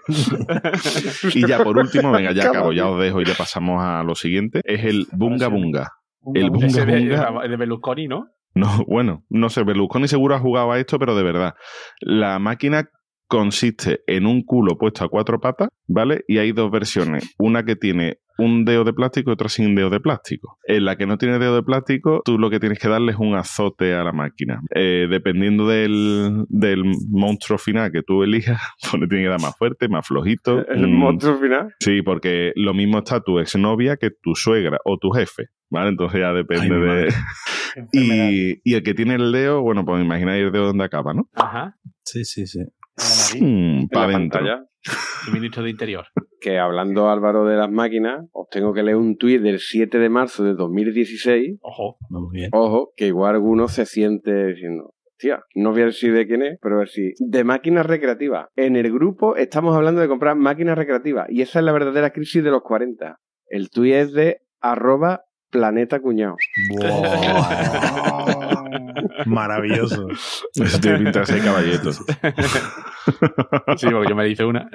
y ya por último, venga, ya acabo, ya os dejo y ya pasamos a lo siguiente. Es el Bunga Bunga. El Bunga Ese de, Bunga. de Berlusconi, ¿no? No, bueno, no sé, Berlusconi seguro ha jugado a esto, pero de verdad. La máquina consiste en un culo puesto a cuatro patas, ¿vale? Y hay dos versiones. Una que tiene un dedo de plástico y otra sin dedo de plástico. En la que no tiene dedo de plástico, tú lo que tienes que darle es un azote a la máquina. Eh, dependiendo del, del monstruo final que tú elijas, <laughs> pues le tienes que dar más fuerte, más flojito. <laughs> El Mm, monstruo final. Sí, porque lo mismo está tu exnovia que tu suegra o tu jefe, ¿vale? Entonces ya depende Ay, de... <laughs> y el que tiene el dedo, bueno, pues imagináis el dedo donde acaba, ¿no? Ajá. Sí, sí, sí. Mm, para pantalla. El ministro de Interior. Que hablando Álvaro de las máquinas, os tengo que leer un tuit del 7 de marzo de 2016. Ojo. Vamos bien. Ojo, que igual alguno se siente diciendo, hostia, no voy a decir de quién es, pero decir, de máquinas recreativas. En el grupo estamos hablando de comprar máquinas recreativas y esa es la verdadera crisis de los 40. El tuit es de arroba planeta cuñado. Maravilloso. Eso tiene pinta de ser caballito. Sí, porque yo me hice una.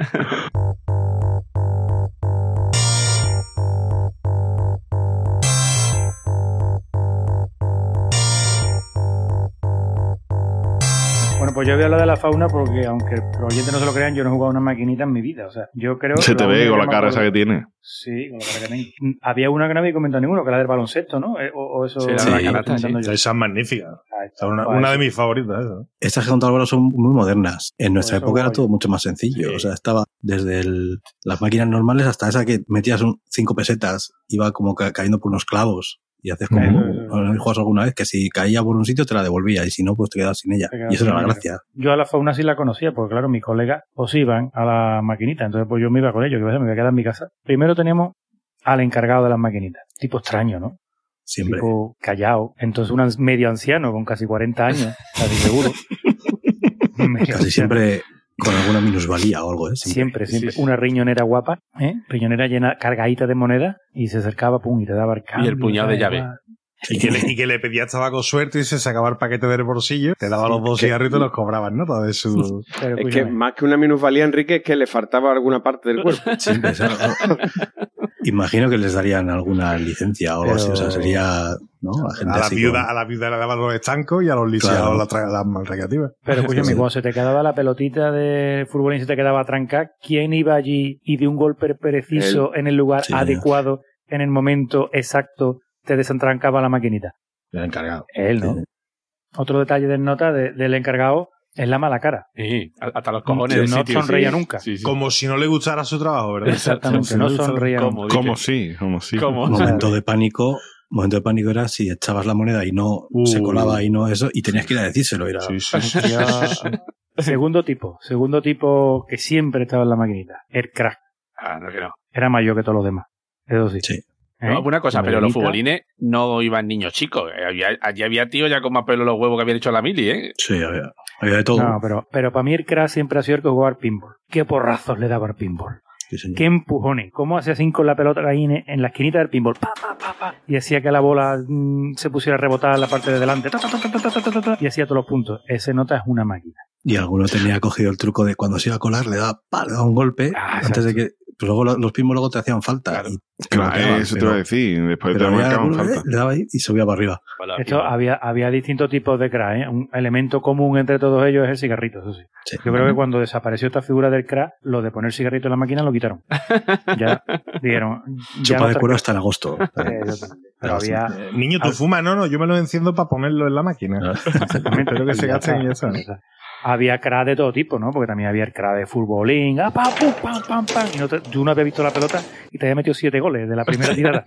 Bueno, pues yo voy a hablar de la fauna porque, aunque los oyentes no se lo crean, yo no he jugado a una maquinita en mi vida. O sea, yo creo Se te ve con la cara acuerdo- esa que tiene. Sí, con la cara que tengo. Había una que no había comentado ninguno, que era del baloncesto, ¿no? Eh, O, o eso. Sí, la de la yo. Esa es magnífica. Es una, una de mis favoritas. esa. Estas que contado Álvaro son muy modernas. En nuestra Pues eso época era todo mucho más sencillo. Sí. O sea, estaba desde el- las máquinas normales hasta esa que metías un, cinco pesetas, iba como ca- cayendo por unos clavos. Y haces como. ¿no juegas alguna vez? Que si caía por un sitio te la devolvía y si no, pues te quedabas sin ella. Quedabas Y eso era la gracia. Yo a la fauna sí la conocía, porque claro, mis colegas pues iban a la maquinita, entonces pues yo me iba con ellos, que me voy a quedar en mi casa. Primero teníamos al encargado de las maquinitas, tipo extraño, ¿no? Siempre. Tipo callado. Entonces un medio anciano con casi 40 años, casi seguro. <laughs> Casi siempre con alguna minusvalía o algo, ¿eh? Siempre, siempre. Sí, sí. Una riñonera guapa, ¿eh? Riñonera llena, cargadita de moneda, y se acercaba, pum, y te daba el cambio. puñado de llave. Y que, le, y que le pedías tabaco suerte y se sacaba el paquete del bolsillo, te daba los dos cigarros y te los cobraban, ¿no? Todo. <laughs> Pero Es que más que una minusvalía, Enrique, es que le faltaba alguna parte del <laughs> cuerpo. Siempre, ¿sabes? <laughs> Imagino que les darían alguna licencia o algo así. O sea, sería, ¿no? A gente A la, así viuda, con- a la viuda le daban los estancos y a los lisiados Claro. las, tra- las mal recreativas. Pero escúchame, Sí. cuando se te quedaba la pelotita de fútbol y se te quedaba tranca, ¿quién iba allí y de un golpe preciso en el lugar Sí, adecuado, en el momento exacto, te desentrancaba la maquinita? El encargado. Él, ¿no? Sí. Otro detalle del nota de- del encargado es la mala cara. Sí, hasta los cojones Que no sitio. sonreía sí. nunca. Sí, sí. Como si no le gustara su trabajo, ¿verdad? Exactamente, Como no sonreía ¿Cómo? nunca. Como sí, como sí. ¿Cómo? momento de pánico. Momento de pánico era si echabas la moneda y no Uh. se colaba y no eso, y tenías que ir a decírselo. Era, <laughs> Segundo tipo, segundo tipo que siempre estaba en la maquinita, el crack. Ah, no que no. Era mayor que todos los demás. Eso sí. Sí. ¿Eh? Una cosa, pero los futbolines no iban niños chicos. Eh, allí había tíos ya con más pelo los huevos que habían hecho la mili, ¿eh? Sí, había, de todo. No, pero, pero para mí el crack siempre ha sido el que jugaba al pinball. Qué porrazos le daba al pinball. Qué empujones. ¿Cómo hacía así con la pelota ahí en, en la esquinita del pinball? Y hacía que la bola mm, se pusiera a rebotar en la parte de delante. Ta, ta, ta, y hacía todos los puntos. Ese nota es una máquina. Y alguno tenía cogido el truco de cuando se iba a colar, le daba, pa, le daba un golpe ah, antes de que pues luego lo- los pismos luego te hacían falta. Claro. y eso te iba a decir. Después te marcaban falta. eh, le daba ahí y subía para arriba. Esto había, había distintos tipos de crack. ¿eh? Un elemento común entre todos ellos es el cigarrito, eso sí. Sí. Yo creo que cuando desapareció esta figura del crack, lo de poner cigarrito en la máquina lo quitaron. <laughs> Ya dijeron. Ya Chupa no de cuero hasta en agosto. <laughs> Eh. Pero había. Eh, Niño, tú Ah. fumas, no, no, yo me lo enciendo para ponerlo en la máquina. Exactamente. <laughs> Espero que se gasten y está. está. Había crack de todo tipo, ¿no? Porque también había el crack de futbolín, ah, pam, pum, pam, pam, pam. Y no te- tú no habías visto la pelota y te había metido siete goles de la primera <laughs> tirada.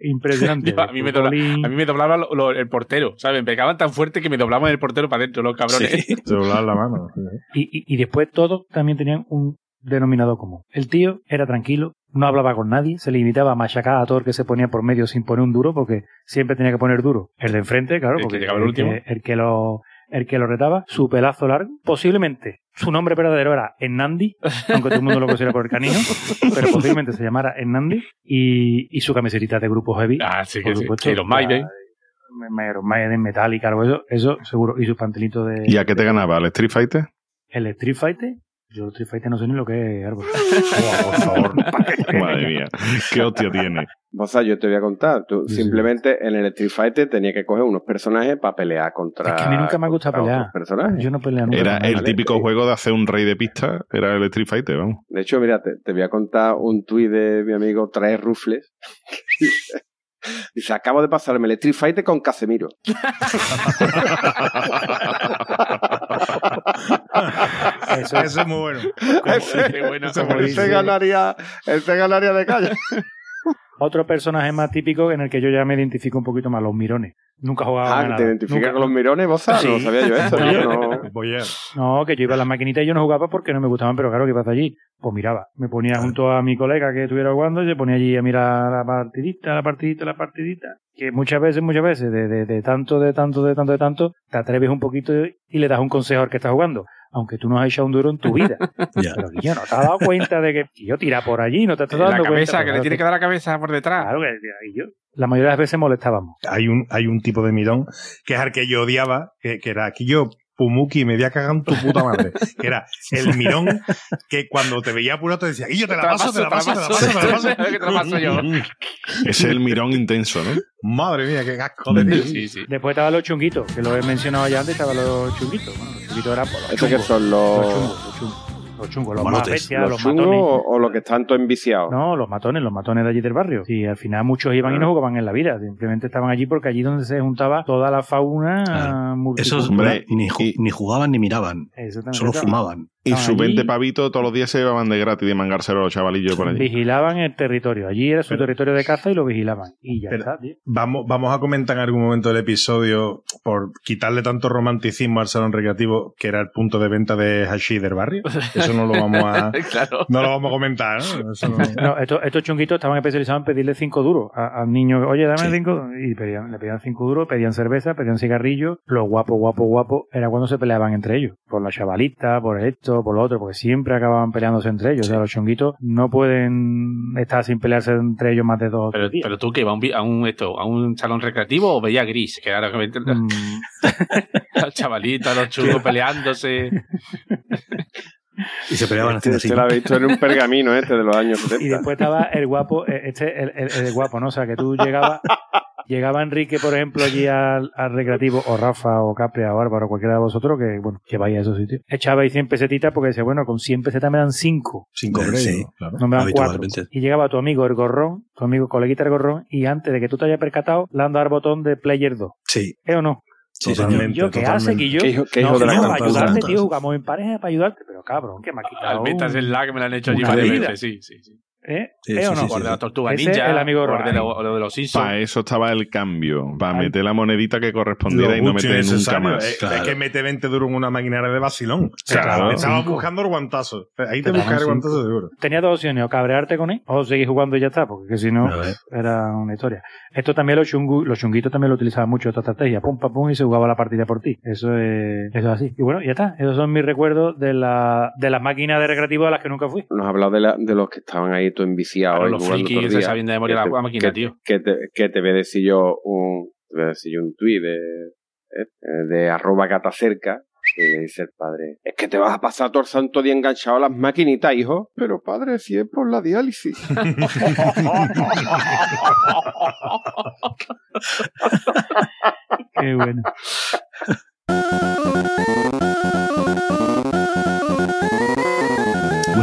Impresionante. Yo, a, mí me dobla- a mí me doblaba lo- lo- el portero, ¿sabes? Me pegaban tan fuerte que me doblaban el portero para adentro, los cabrones. Sí. <laughs> Se doblaba la mano. Y, y, y después todos también tenían un denominador común. El tío era tranquilo, no hablaba con nadie, se limitaba a machacar a todo el que se ponía por medio sin poner un duro, porque siempre tenía que poner duro. El de enfrente, claro, El que porque llegaba el último. que, el que lo el que lo retaba, su pelazo largo, posiblemente su nombre verdadero era Ennandi, aunque todo el mundo lo considera por el canino, pero posiblemente se llamara Ennandi, y, y su camiseta de grupo heavy. Ah, sí, por que sí. supuesto, los Maiden. Iron Maiden, Metallica, algo eso, eso seguro, y su pantelito de... ¿Y a qué te ganaba? ¿Al Street Fighter? El Street Fighter, yo el Street Fighter no sé ni lo que es, árbol. <laughs> por favor. <laughs> Madre mía. ¿Qué hostia tiene? O sea, yo te voy a contar. Tú Sí, sí. simplemente en el Street Fighter tenía que coger unos personajes para pelear contra. Es que a mí nunca me ha gustado contra pelear. personajes. Yo no peleo nunca. Era el típico juego de hacer un rey de pista, era el Street Fighter, vamos. De hecho, mira, te, te voy a contar un tuit de mi amigo Trae Rufles. <laughs> Dice, acabo de pasarme el Street Fighter con Casemiro. Eso es- Eso es muy bueno. ese, bueno. Ganaría, ese ganaría de calle. Otro personaje más típico en el que yo ya me identifico un poquito más, los mirones. Nunca jugaba Ah, nada. te identificas Nunca- con los mirones, vos sabes, no sabía yo eso. <laughs> yo no- Boyer. No, que yo iba a las maquinitas y yo no jugaba porque no me gustaban, pero claro, ¿qué pasa allí? Pues miraba, me ponía junto a mi colega que estuviera jugando y se ponía allí a mirar la partidita, la partidita, la partidita. Que muchas veces, muchas veces, de, de, de tanto, de tanto, de tanto, de tanto, te atreves un poquito y le das un consejo al que está jugando. Aunque tú no has echado un duro en tu vida. <laughs> Pero yo no te has dado cuenta de que yo tira por allí, no te estás dando La cuenta. cabeza, Pues que le tiene que dar la cabeza por detrás. Claro que y yo. La mayoría de las veces molestábamos. Hay un, hay un tipo de mirón que es el que yo odiaba, que, que era aquí yo, Pumuki, me voy a cagar en tu puta madre. Que <laughs> era el mirón que cuando te veía apurado te decía, y yo te la paso, te la paso, te la paso, te la paso. <laughs> Te la paso yo. Ese es el mirón intenso, ¿no? Madre mía, qué casco de tío. Sí, sí. Después estaban los chunguitos, que lo he mencionado ya antes, estaban los chunguitos. Bueno, los chunguitos eran por los ¿Estos que son Los los, chungos, los chungos. Los chungos, los, Los más malotes. bestias, los los, chungos matones. o, o los que están todos enviciados? No, los matones, los matones de allí del barrio. Sí, al final muchos iban y no jugaban en la vida. Simplemente estaban allí porque allí donde se juntaba toda la fauna multicultural. Esos Hombre, ni, ju- y- ni jugaban ni miraban, Exactamente. solo fumaban. Y Estaban sus allí, 20 pavitos todos los días se llevaban de gratis de mangárselo a los chavalillos por allí. Vigilaban el territorio. Allí era su Pero- territorio de caza y lo vigilaban. Y ya Pero- está, tío. Vamos, vamos a comentar en algún momento del episodio, por quitarle tanto romanticismo al salón recreativo, que era el punto de venta de hashish del barrio. Eso no lo vamos a, <laughs> Claro. no lo vamos a comentar, ¿no? Eso no- No, estos, estos chunguitos estaban especializados en pedirle cinco duros a- al niño. Oye, dame Sí. cinco. Y pedían, le pedían cinco duros, pedían cerveza, pedían cigarrillos. Los guapos, guapos, guapos era cuando se peleaban entre ellos. Por la chavalita, por esto, por lo otro, porque siempre acababan peleándose entre ellos. O sea, los chunguitos no pueden estar sin pelearse entre ellos más de dos Pero, tres días. pero tú que iba a un, vi- a un esto, a un salón recreativo o veía gris, que ahora que me Mm, <laughs> los chavalitos, los chungos peleándose. Y se peleaban Este, haciendo este así. lo ha visto en un pergamino este de los años <laughs> y 70. después estaba el guapo, eh, este, el, el- el guapo, ¿no? O sea, que tú llegabas, llegaba Enrique, por ejemplo, allí al, al recreativo, o Rafa, o Capria, o Álvaro, cualquiera de vosotros, que, bueno, que vaya a esos sitios. Echabais 100 pesetitas porque decía, bueno, con 100 pesetas me dan 5. Cinco Sí. créditos, claro. No me dan cuatro. Habitualmente. Y llegaba tu amigo el gorrón, tu amigo coleguita el gorrón, y antes de que tú te hayas percatado, le han dado al botón de Player 2. Sí, ¿Eh o no? sí, Totalmente. yo, ¿qué totalmente. hace? Que yo. ¿Qué hijo- qué no, hijo de la no, gran para ayudarte, tío, jugamos en pareja para ayudarte. Pero cabrón, que me ha quitado. Al metas en la que me la han hecho allí varias veces, sí, sí, sí. ¿Eh? Sí, ¿Eh sí, o no? sí, Por de la tortuga Ese ninja, el amigo por de lo, lo de los Simpsons. Para eso estaba el cambio, para meter la monedita que correspondiera y no meter nunca más. Es, claro. es que mete 20 duros en una maquinaria de vacilón. Claro. Estaba buscando el guantazo. Ahí te Te buscaré el guantazo seguro. Tenía dos opciones, o cabrearte con él o seguir jugando y ya está, porque que si no era una historia. Esto también los, chungu- los chunguitos también lo utilizaban mucho esta estrategia, pum, pam, pum, y se jugaba la partida por ti. Eso es, eso es así. Y bueno, ya está. Esos son mis recuerdos de, la, de las máquinas de recreativo a las que nunca fui. Nos has hablado de, la- de los que estaban ahí todo enviciados. Claro, y los jugando frikis todo el que se día. saben de memoria Que la te- máquina, que- tío. Que te, que te voy a decir yo un, te voy a decir yo un tuit de, eh, de arroba catacerca. Y le dice el padre, es que te vas a pasar todo el santo día enganchado a las maquinitas, hijo. Pero padre, si es por la diálisis. <laughs> Qué bueno. <laughs>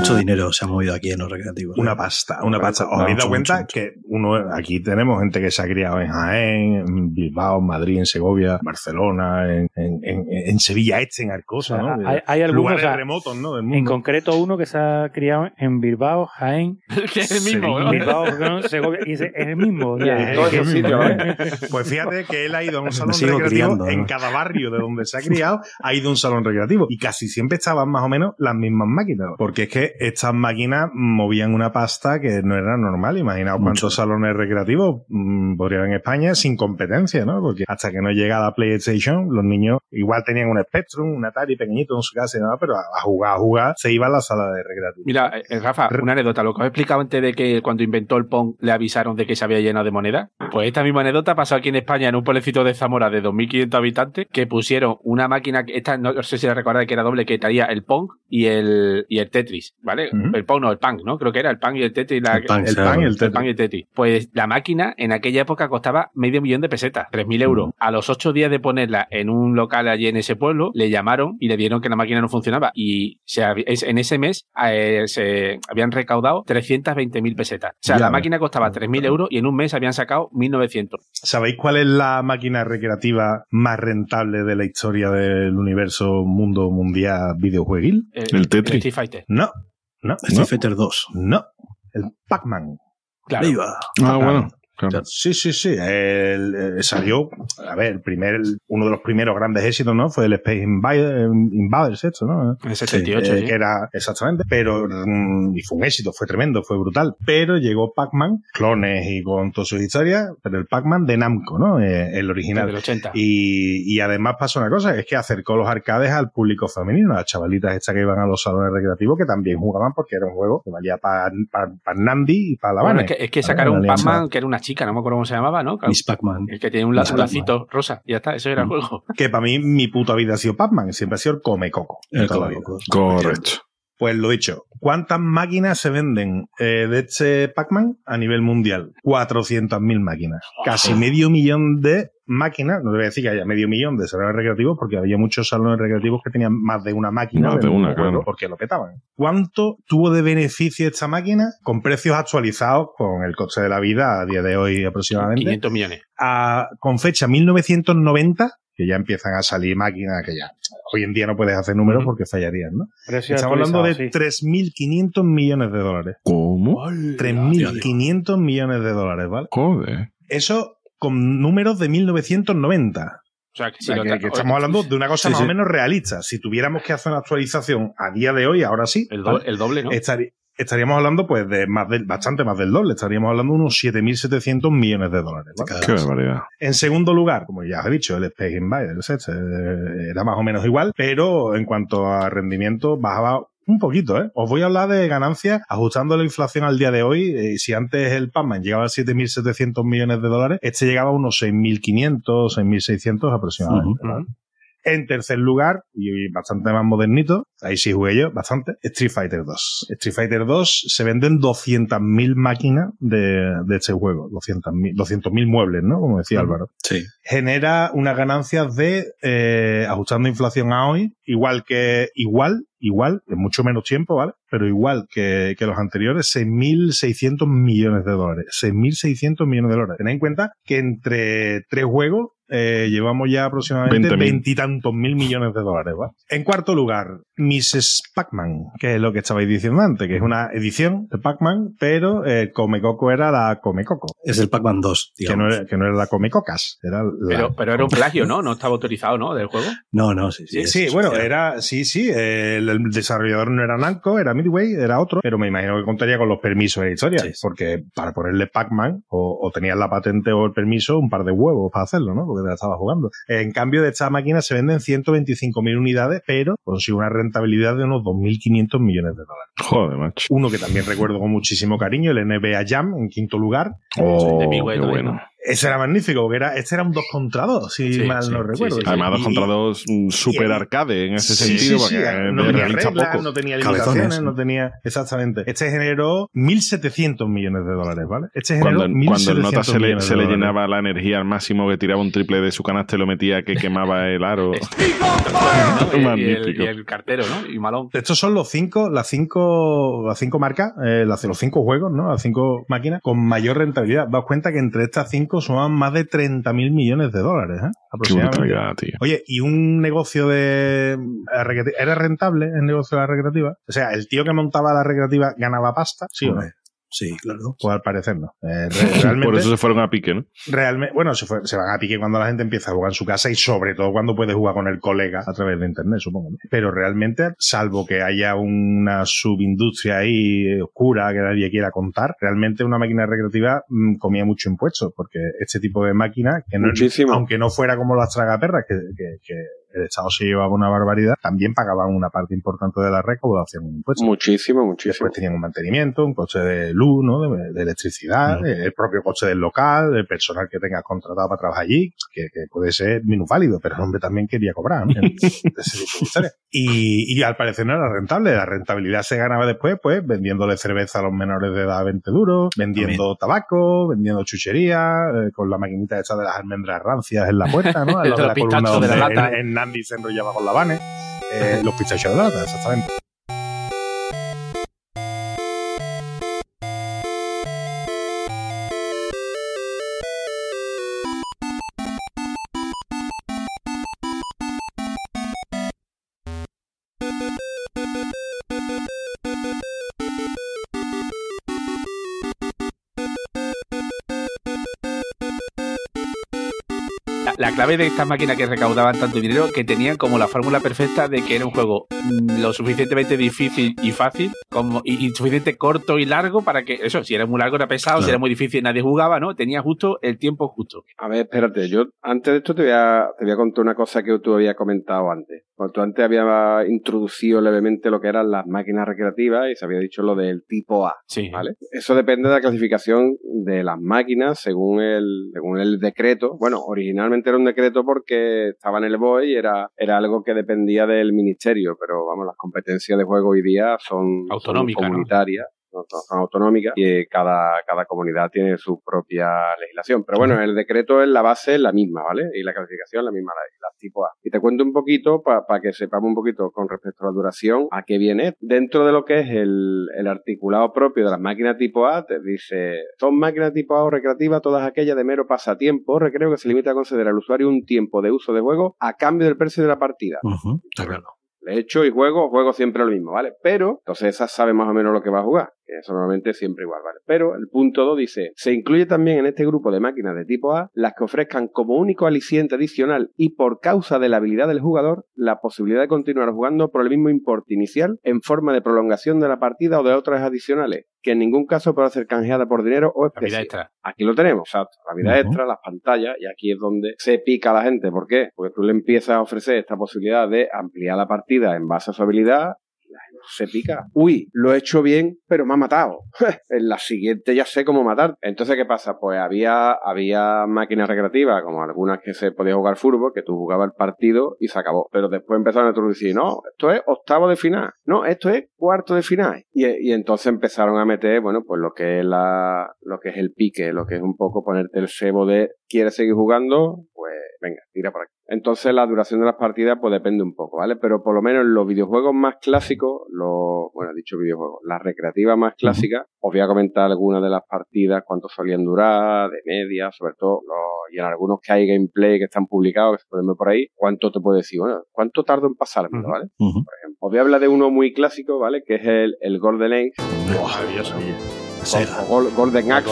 Mucho dinero se ha movido aquí en los recreativos. Una pasta, una pasta. ¿Os habéis dado cuenta mucho. que uno aquí tenemos gente que se ha criado en Jaén, en Bilbao, en Madrid, en Segovia, Barcelona, en, en, en, en Sevilla Este, en Arcosa, O sea, ¿no? hay- hay algunos, lugares o sea, remotos, ¿no? Del En mundo. concreto uno que se ha criado en Bilbao, Jaén, <laughs> que es el mismo, Sevilla. ¿no? Bilbao, ¿no? Segovia, y ese- es el mismo. o sea, <laughs> Y en todos es esos sitios, ¿eh? <laughs> Pues fíjate que él ha ido a un salón recreativo criando, en cada barrio de donde se ha criado, ha ido a un salón recreativo y casi siempre estaban más o menos las mismas máquinas, porque es que estas máquinas movían una pasta que no era normal. Imaginaos Mucho. cuántos salones recreativos mm, podría haber en España sin competencia, ¿no? Porque hasta que no llega la PlayStation, los niños igual tenían un Spectrum, un Atari pequeñito en su casa y nada, pero a jugar, a jugar, se iba a la sala de recreativo. Mira, eh, Rafa, una anécdota. Lo que os he explicado antes de que cuando inventó el Pong le avisaron de que se había llenado de moneda. Pues esta misma anécdota pasó aquí en España, en un pueblecito de Zamora de 2.500 habitantes, que pusieron una máquina, que- esta no sé si la recordáis que era doble, que traía el Pong y el, y el Tetris, ¿vale? El Pong no, el Pang, ¿no? Creo que era el Pang y el Tetris. La, El Pang, El claro. pan y el Tetris. Pang y el Tetris. Pues la máquina en aquella época costaba medio millón de pesetas, 3.000 euros. A los ocho días de ponerla en un local allí en ese pueblo, le llamaron y le dieron que la máquina no funcionaba. Y se en ese mes eh, se habían recaudado 320.000 pesetas. O sea, Ya la ves. máquina costaba 3.000 euros y en un mes habían sacado 1.900. ¿Sabéis cuál es la máquina recreativa más rentable de la historia del universo mundo mundial videojueguil? Eh, El Tetris. Street Fighter. No, no, Street Fighter 2. no. El Pac-Man. Claro. ¡Viva! Ah, bueno. Claro. Sí, sí, sí. El, eh, salió, a ver, el primer, uno de los primeros grandes éxitos, ¿no? Fue el Space Invader- Invaders, esto, ¿no? En 78, Eh, sí. que era exactamente, pero mm, y fue un éxito, fue tremendo, fue brutal. Pero llegó Pac-Man, clones y con todas sus historias, pero el Pac-Man de Namco, ¿no? Eh, el original. Del 80. Y, y además pasó una cosa, es que acercó los arcades al público femenino, a las chavalitas estas que iban a los salones recreativos que también jugaban porque era un juego que valía para Nandi y para la Bueno, es que, es que sacaron. Pac-Man que era una chica, no me acuerdo cómo se llamaba, ¿no? Claro. Miss Pac-Man. El que tenía un, un lacito rosa. Ya está, eso era el Mm. juego. Que para mí mi puta vida ha sido Pac-Man, siempre ha sido el come coco. El vida. Colocos. Correcto. Pues lo dicho, ¿cuántas máquinas se venden eh, de este Pac-Man a nivel mundial? 400.000 máquinas. Casi medio millón de máquinas, no te voy a decir que haya medio millón de salones recreativos, porque había muchos salones recreativos que tenían más de una máquina. Más de una, claro. Porque lo petaban. ¿Cuánto tuvo de beneficio esta máquina con precios actualizados con el coste de la vida a día de hoy aproximadamente? 500 millones. a- con fecha 1990, que ya empiezan a salir máquinas que ya hoy en día no puedes hacer números porque fallarían, ¿no? Estamos hablando de sí. 3.500 millones de dólares. ¿Cómo? 3.500 millones de dólares, ¿vale? Joder. Eso con números de 1990. O sea, que O sea, que, estamos hablando de una cosa Sí, más sí. o menos realista. Si tuviéramos que hacer una actualización a día de hoy, ahora sí, El, ¿vale? do- el doble, ¿no? Estari- estaríamos hablando pues de más del, bastante más del doble. Estaríamos hablando de unos 7.700 millones de dólares. ¿vale? Qué barbaridad. En segundo lugar, como ya os he dicho, el Space Invaders este, eh, era más o menos igual, pero en cuanto a rendimiento bajaba un poquito, ¿eh? Os voy a hablar de ganancias ajustando la inflación al día de hoy. eh, si antes el Pac-Man llegaba a 7.700 millones de dólares, este llegaba a unos 6.500, 6.600 aproximadamente. ¿vale? En tercer lugar, y bastante más modernito, ahí sí jugué yo, bastante, Street Fighter 2. Street Fighter 2 se venden 200.000 máquinas de, de este juego, 200.000 200.000 muebles, ¿no? Como decía Álvaro Sí. genera unas ganancias de, eh, ajustando inflación a hoy, igual que, igual, igual, en mucho menos tiempo, ¿vale? Pero igual que, que los anteriores, 6.600 millones de dólares. 6.600 millones de dólares. Tened en cuenta que entre tres juegos, eh, llevamos ya aproximadamente 20.000. veintitantos mil millones de dólares. ¿va? En cuarto lugar, Mrs. Pac-Man, que es lo que estabais diciendo antes, que es una edición de Pac-Man, pero eh, Comecoco era la Comecoco. Es el Pac-Man 2, Que no, era, que no era la Comecocas, era la... Pero, pero era un plagio, ¿no? No estaba autorizado, ¿no? Del juego. No, no, sí, sí. Sí, bueno, era, sí, sí, eh, el, el desarrollador no era Namco, era Midway, era otro, pero me imagino que contaría con los permisos de historia, Sí, sí. porque para ponerle Pac-Man, o, o tenías la patente o el permiso, un par de huevos para hacerlo, ¿no? Porque la estaba jugando. En cambio, de esta máquina se venden 125.000 unidades, pero consigue una rentabilidad de unos 2.500 millones de dólares. Joder, macho. Uno que también recuerdo con muchísimo cariño, el NBA Jam, en quinto lugar. Oh, de qué bueno. Ese era magnífico, porque era, este era un 2 contra 2, si Sí, mal sí, no sí, recuerdo. sí, sí. Además, dos Y- contra dos, mm, super y- arcade en ese Sí, sentido, sí, sí, porque no tenía reglas, poco. no tenía limitaciones, ¿no? no tenía... Exactamente. Este generó 1.700 millones de dólares, ¿vale? Este generó Cuando, cuando el 1.700 nota se le, millones se le llenaba la energía al máximo, que tiraba un triple de su canasta y lo metía que quemaba el aro. <laughs> <laughs> ¿no? Y- Y, el, y el cartero, ¿no? Y Malón. Estos son los cinco, las cinco, las cinco marcas, eh, las, los cinco juegos, ¿no? Las cinco máquinas con mayor rentabilidad. Daos cuenta que entre estas cinco suman más de 30.000 millones de dólares, ¿eh? Aproximadamente. tío. Oye, ¿y un negocio de recreativa- ¿Era rentable el negocio de la recreativa? O sea, ¿el tío que montaba la recreativa ganaba pasta? Sí o no? Sí, claro. Pues al parecer no. Eh, <laughs> realmente, Por eso se fueron a pique, ¿no? realmente, bueno, se, fue- se van a pique cuando la gente empieza a jugar en su casa y sobre todo cuando puede jugar con el colega a través de internet, supongo. ¿no? Pero realmente, salvo que haya una subindustria ahí oscura que nadie quiera contar, realmente una máquina recreativa mm, comía mucho impuesto, porque este tipo de máquina, que no, aunque no fuera como las tragaperras, que, que, que el Estado se llevaba una barbaridad, también pagaban una parte importante de la recaudación en impuestos. Muchísimo, muchísimo. Después tenían un mantenimiento, un coste de luz, ¿no? de, de electricidad, el propio coste del local, el personal que tengas contratado para trabajar allí, que, que puede ser minusválido, pero el hombre también quería cobrar, ¿no? <laughs> Ese tipo de historias. Y, y al parecer no era rentable. La rentabilidad se ganaba después, pues, vendiéndole cerveza a los menores de edad a 20 duros, vendiendo tabaco, vendiendo chuchería, eh, con la maquinita esa de las almendras rancias en la puerta, ¿no? <laughs> Al lado De de la columna pistachos de la donde lata. en, en Nandi se enrollaba con la Vane. Eh, los pistachos de lata, exactamente. La, la clave de estas máquinas que recaudaban tanto dinero que tenían como la fórmula perfecta de que era un juego mm, lo suficientemente difícil y fácil como y, y suficiente corto y largo para que eso si era muy largo era pesado si era muy difícil nadie jugaba no tenía justo el tiempo justo A ver, espérate, yo antes de esto te voy a, te voy a contar una cosa que tú habías comentado antes. Cuando tú antes habías introducido levemente lo que eran las máquinas recreativas y se había dicho lo del tipo A, sí ¿vale? Eso depende de la clasificación de las máquinas según el, según el decreto. Bueno, originalmente era un decreto porque estaba en el BOE y era, era algo que dependía del ministerio, pero vamos, las competencias de juego hoy día son, comunitarias. ¿no? Son- autonómicas y eh, cada, cada comunidad tiene su propia legislación. Pero bueno, el decreto es la base la misma, ¿vale? Y la clasificación es la misma, la, la tipo A. Y te cuento un poquito para que sepamos un poquito con respecto a la duración a qué viene. Dentro de lo que es el, el articulado propio de las máquinas tipo A, te dice, son máquinas tipo A o recreativas todas aquellas de mero pasatiempo recreo que se limita a conceder al usuario un tiempo de uso de juego a cambio del precio de la partida. Ujú, está claro. Le echo y juego, juego siempre lo mismo, ¿vale? Pero, entonces esa sabe más o menos lo que va a jugar, que normalmente siempre igual, ¿vale? Pero el punto 2 dice, se incluye también en este grupo de máquinas de tipo A las que ofrezcan como único aliciente adicional y por causa de la habilidad del jugador la posibilidad de continuar jugando por el mismo importe inicial en forma de prolongación de la partida o de otras adicionales, que en ningún caso puede ser canjeada por dinero o la vida especie. extra Aquí lo tenemos, exacto. La vida extra, las pantallas, y aquí es donde se pica la gente. ¿Por qué? Porque tú le empiezas a ofrecer esta posibilidad de ampliar la partida en base a su habilidad. Se pica. Uy, lo he hecho bien, pero me ha matado. <laughs> en la siguiente ya sé cómo matar. Entonces, ¿qué pasa? Pues había, había máquinas recreativas, como algunas que se podía jugar fútbol, que tú jugabas el partido y se acabó. Pero después empezaron a introducir, no, esto es octavo de final. No, esto es cuarto de final. Y, y entonces empezaron a meter, bueno, pues lo que es la, lo que es el pique, lo que es un poco ponerte el cebo de ¿quieres seguir jugando? Pues venga, tira por aquí. Entonces la duración de las partidas pues depende un poco, ¿vale? Pero por lo menos en los videojuegos más clásicos, los, bueno, he dicho videojuegos, las recreativas más clásicas, os voy a comentar algunas de las partidas, cuánto solían durar, de media, sobre todo, los- y en algunos que hay gameplay que están publicados, que se pueden ver por ahí, cuánto te puedo decir, bueno, cuánto tardo en pasármelo, ¿vale? Ujú. Por ejemplo, os voy a hablar de uno muy clásico, ¿vale? Que es el, el Golden Age, Maravilloso. Golden Axe,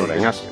Golden Axe,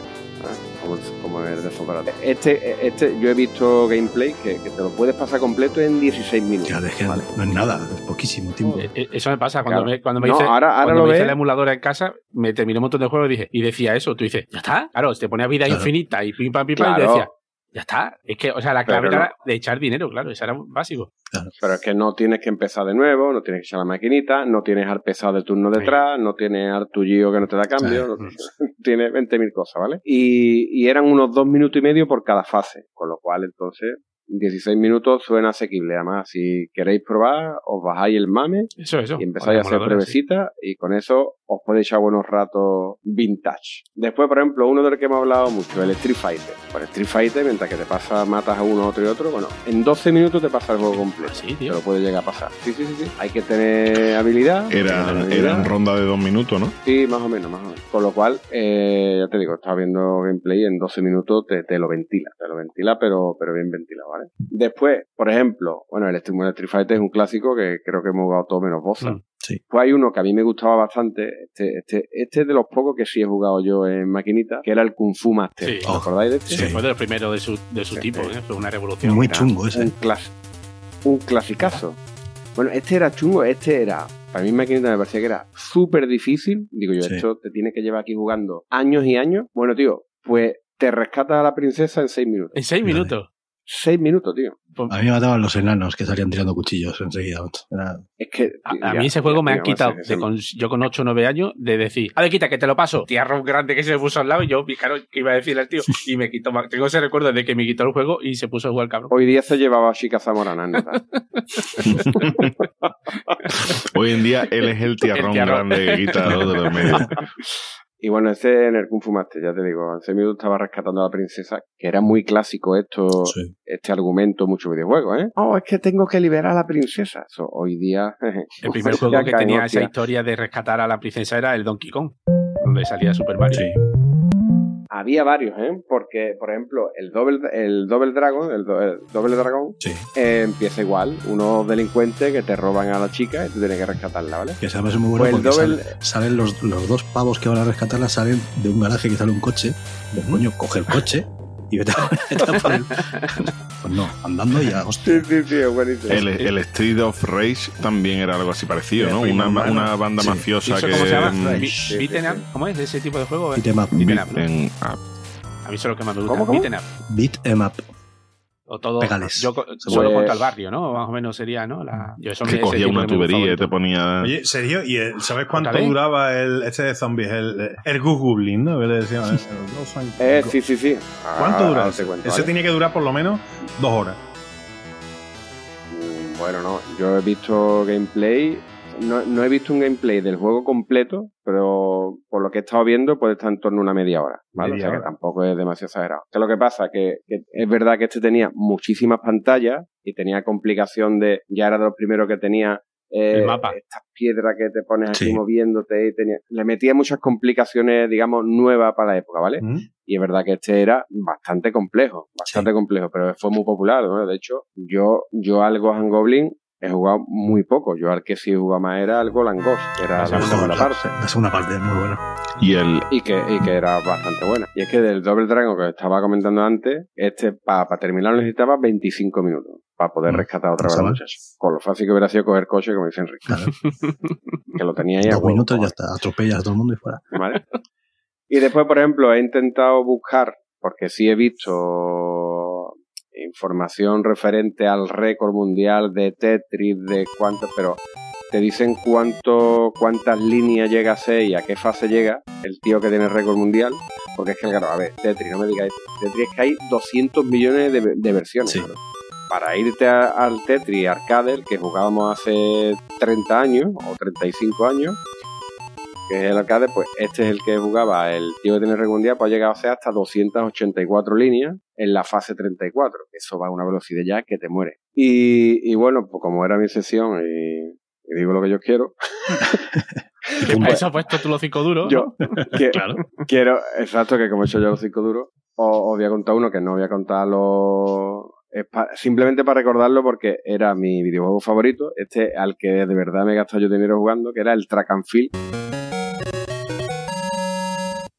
Como, como el de. Este, este, yo he visto gameplay que, que te lo puedes pasar completo en 16 minutos. Ya, es que ¿vale? no es nada, es poquísimo tiempo. Eh, eh, Eso me pasa cuando Claro. me, cuando me No, hice, ahora- ahora cuando lo me hice la emuladora en casa, me terminé un montón de juegos y dije, y decía eso, tú dices, ya está, claro, te ponía vida Claro. infinita y pim pam pim pam y Claro. yo decía, ya está, es que, o sea, la clave era de echar dinero, claro, eso era básico. Pero es que no tienes que empezar de nuevo, no tienes que echar la maquinita, no tienes al pesado de turno detrás, no tienes al tuyo que no te da cambio, no tienes, <laughs> tienes 20.000 cosas, ¿vale? Y, y eran unos dos minutos y medio por cada fase, con lo cual entonces 16 minutos suena asequible. Además, si queréis probar, os bajáis el mame Eso, eso. y empezáis a hacer pruebecitas y con eso os podéis echar buenos ratos vintage. Después, por ejemplo, uno del que hemos hablado mucho, el Street Fighter. Por Street Fighter, mientras que te pasa, matas a uno, otro y otro, bueno, en 12 minutos te pasa el juego completo. Sí, Te tío. lo puede llegar a pasar. Sí, sí, sí, sí. Hay que tener habilidad. Era, tener era habilidad. en ronda de dos minutos, ¿no? Sí, más o menos, más o menos. Con lo cual, eh, ya te digo, estaba viendo gameplay en 12 minutos te, te lo ventila, te lo ventila, pero, pero bien ventilado, ¿vale? Después, por ejemplo, bueno, el Street Street Fighter es un clásico que creo que hemos jugado todo menos Bossa. Mm. Sí. Pues hay uno que a mí me gustaba bastante, este, este, este es de los pocos que sí he jugado yo en maquinita, que era el Kung Fu Master. Sí. ¿Os acordáis de este? Ese fue de los primeros de su, de su Sí, tipo, sí. ¿eh? fue una revolución. Muy chungo ese. Un, clas un clasicazo. Bueno, este era chungo, este era. Para mí maquinita me parecía que era súper difícil. Digo yo, Sí. esto te tiene que llevar aquí jugando años y años. Bueno, tío, pues te rescata a la princesa en seis minutos. En seis minutos. Seis minutos, tío. A mí me mataban los enanos que salían tirando cuchillos enseguida. Era- Es que. A, a ya, mí ese juego ya, me han quitado, con- yo con 8 o 9 años, de decir, a ver, quita, que te lo paso. Tierra grande que se puso al lado y yo, mi caro, que iba a decirle al tío, y me quitó. Tengo ese recuerdo de que me quitó el juego y se puso a jugar cabrón. Hoy día se llevaba a Chica Zamorana, ¿no? <laughs> Hoy en día él es el tiarrón. grande que quita dos de los medios. <laughs> Y bueno, ese en el Kung Fu Master, ya te digo, en minutos estaba rescatando a la princesa, que era muy clásico esto, sí. este argumento en muchos videojuegos, ¿eh? Oh, es que tengo que liberar a la princesa. Eso, hoy día. <laughs> El primer juego que tenía esa historia de rescatar a la princesa era el Donkey Kong, donde salía Super Mario. Sí. Había varios, ¿eh? Porque, por ejemplo, el Double, el Double Dragon, el, do- el Double Dragon, Sí. eh, empieza igual. Unos delincuentes que te roban a la chica y tú tienes que rescatarla, ¿vale? Que sabes muy bueno Pues porque salen los, los dos pavos que van a rescatarla, salen de un garaje que sale un coche. De coño, coge el coche <laughs> y vete a, vete a por él. Pues no, andando ya, hostia. Sí, sí, sí. El, el Street of Rage también era algo así parecido, ¿no? Una, una banda Sí. ¿Y mafiosa que. cómo se llama? mm, Beaten sí, Up, sí. ¿cómo es ese tipo de juego? Beat em up. Beaten Up, A mí eso es lo que más me gusta. ¿Cómo, cómo? Beaten Up. Beat em up. O todo. Pégales. Yo Pues- solo contra el barrio, ¿no? Más o menos sería, ¿no? La, yo eso que me- cogía una tubería y te ponía. Oye, Sergio, ¿y el- sabes cuánto duraba el, este de zombies? El, el ¿no? Que le decían, el- el Ghost Eh, Go- sí, sí, sí. ¿Cuánto Ah, dura ahora ese? te cuento, Ese ¿vale? tenía que durar por lo menos dos horas. Mm, Bueno, no. Yo he visto gameplay. No, no he visto un gameplay del juego completo, pero por lo que he estado viendo puede estar en torno a una media hora. ¿vale? Media o sea que tampoco es demasiado exagerado. ¿Qué es lo que pasa? Que, que es verdad que este tenía muchísimas pantallas y tenía complicación de. Ya era de los primeros que tenía. eh, El mapa. Estas piedras que te pones aquí Sí. moviéndote y tenía, le metía muchas complicaciones, digamos, nuevas para la época, ¿vale? ¿Mm? Y es verdad que este era bastante complejo, bastante complejo, pero fue muy popular, ¿no? De hecho, yo, yo al Gohan Goblin he jugado muy poco. Yo al que sí he jugado más era al Golan Ghost, que era la segunda parte. La segunda parte es muy buena. Y el. Y que, y que era bastante buena. Y es que del Double Dragon que estaba comentando antes, este para terminar necesitaba 25 minutos para poder Mm, rescatar otra vez. Con lo fácil que hubiera sido coger coche, como dice Enrique. Claro. <laughs> que lo tenía ahí a Dos huevo, minutos ya está, atropellas a todo el mundo y fuera. ¿vale? Y después, por ejemplo, he intentado buscar, porque sí he visto información referente al récord mundial de Tetris, de cuánto, pero te dicen cuánto, cuántas líneas llega a ser y a qué fase llega el tío que tiene el récord mundial, porque es que, claro, a ver, Tetris, no me digáis, Tetris es que hay 200 millones de, de versiones. Sí. Para irte a- al Tetris Arcade, el que jugábamos hace 30 años o 35 años, que es el arcade, pues este es el que jugaba el tío que tiene Regundía, pues ha llegado a ser hasta 284 líneas en la fase 34. Eso va a una velocidad ya que te muere. Y, y bueno, pues como era mi sesión y, y digo lo que yo quiero, <laughs> Que para eso has puesto tú los cinco duros. yo ¿no? <laughs> que- Claro. quiero, exacto, que como he hecho yo los cinco duros, os, os voy a contar uno que no voy a contar los... pa- simplemente para recordarlo porque era mi videojuego favorito, este al que de verdad me he gastado yo dinero jugando, que era el Track and Field,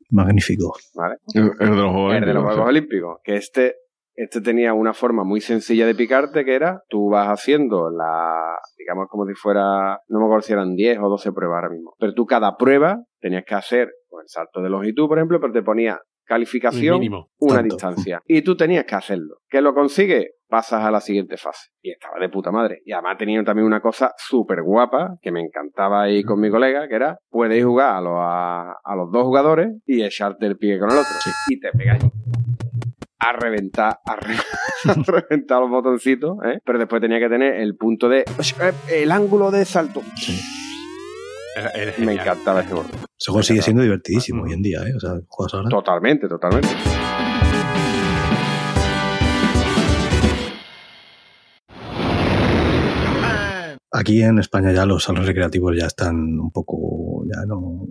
Magnífico. ¿vale? El, el de los Juegos El de los Olímpicos, Juegos Olímpicos, que este, este tenía una forma muy sencilla de picarte, que era, tú vas haciendo la, digamos como si fuera, no me acuerdo si eran 10 o 12 pruebas ahora mismo, pero tú cada prueba tenías que hacer pues, el salto de longitud, por ejemplo, pero te ponía calificación, mínimo. una Tanto. distancia, y tú tenías que hacerlo. ¿Que lo consigues? Pasas a la siguiente fase. Y estaba de puta madre. Y además tenía también una cosa súper guapa, que me encantaba ahí con mi colega, que era, puedes jugar a los, a, a los dos jugadores y echarte el pie con el otro. Y te pegáis a reventar, a, re- <laughs> a reventar los botoncitos, ¿eh? pero después tenía que tener el punto de el ángulo de salto. Era Me encantaba ese botón. Ese juego sigue siendo divertidísimo hoy en día, ¿eh? O sea, juegas ahora. Totalmente, totalmente. Aquí en España ya los salones recreativos ya están un poco, ya no,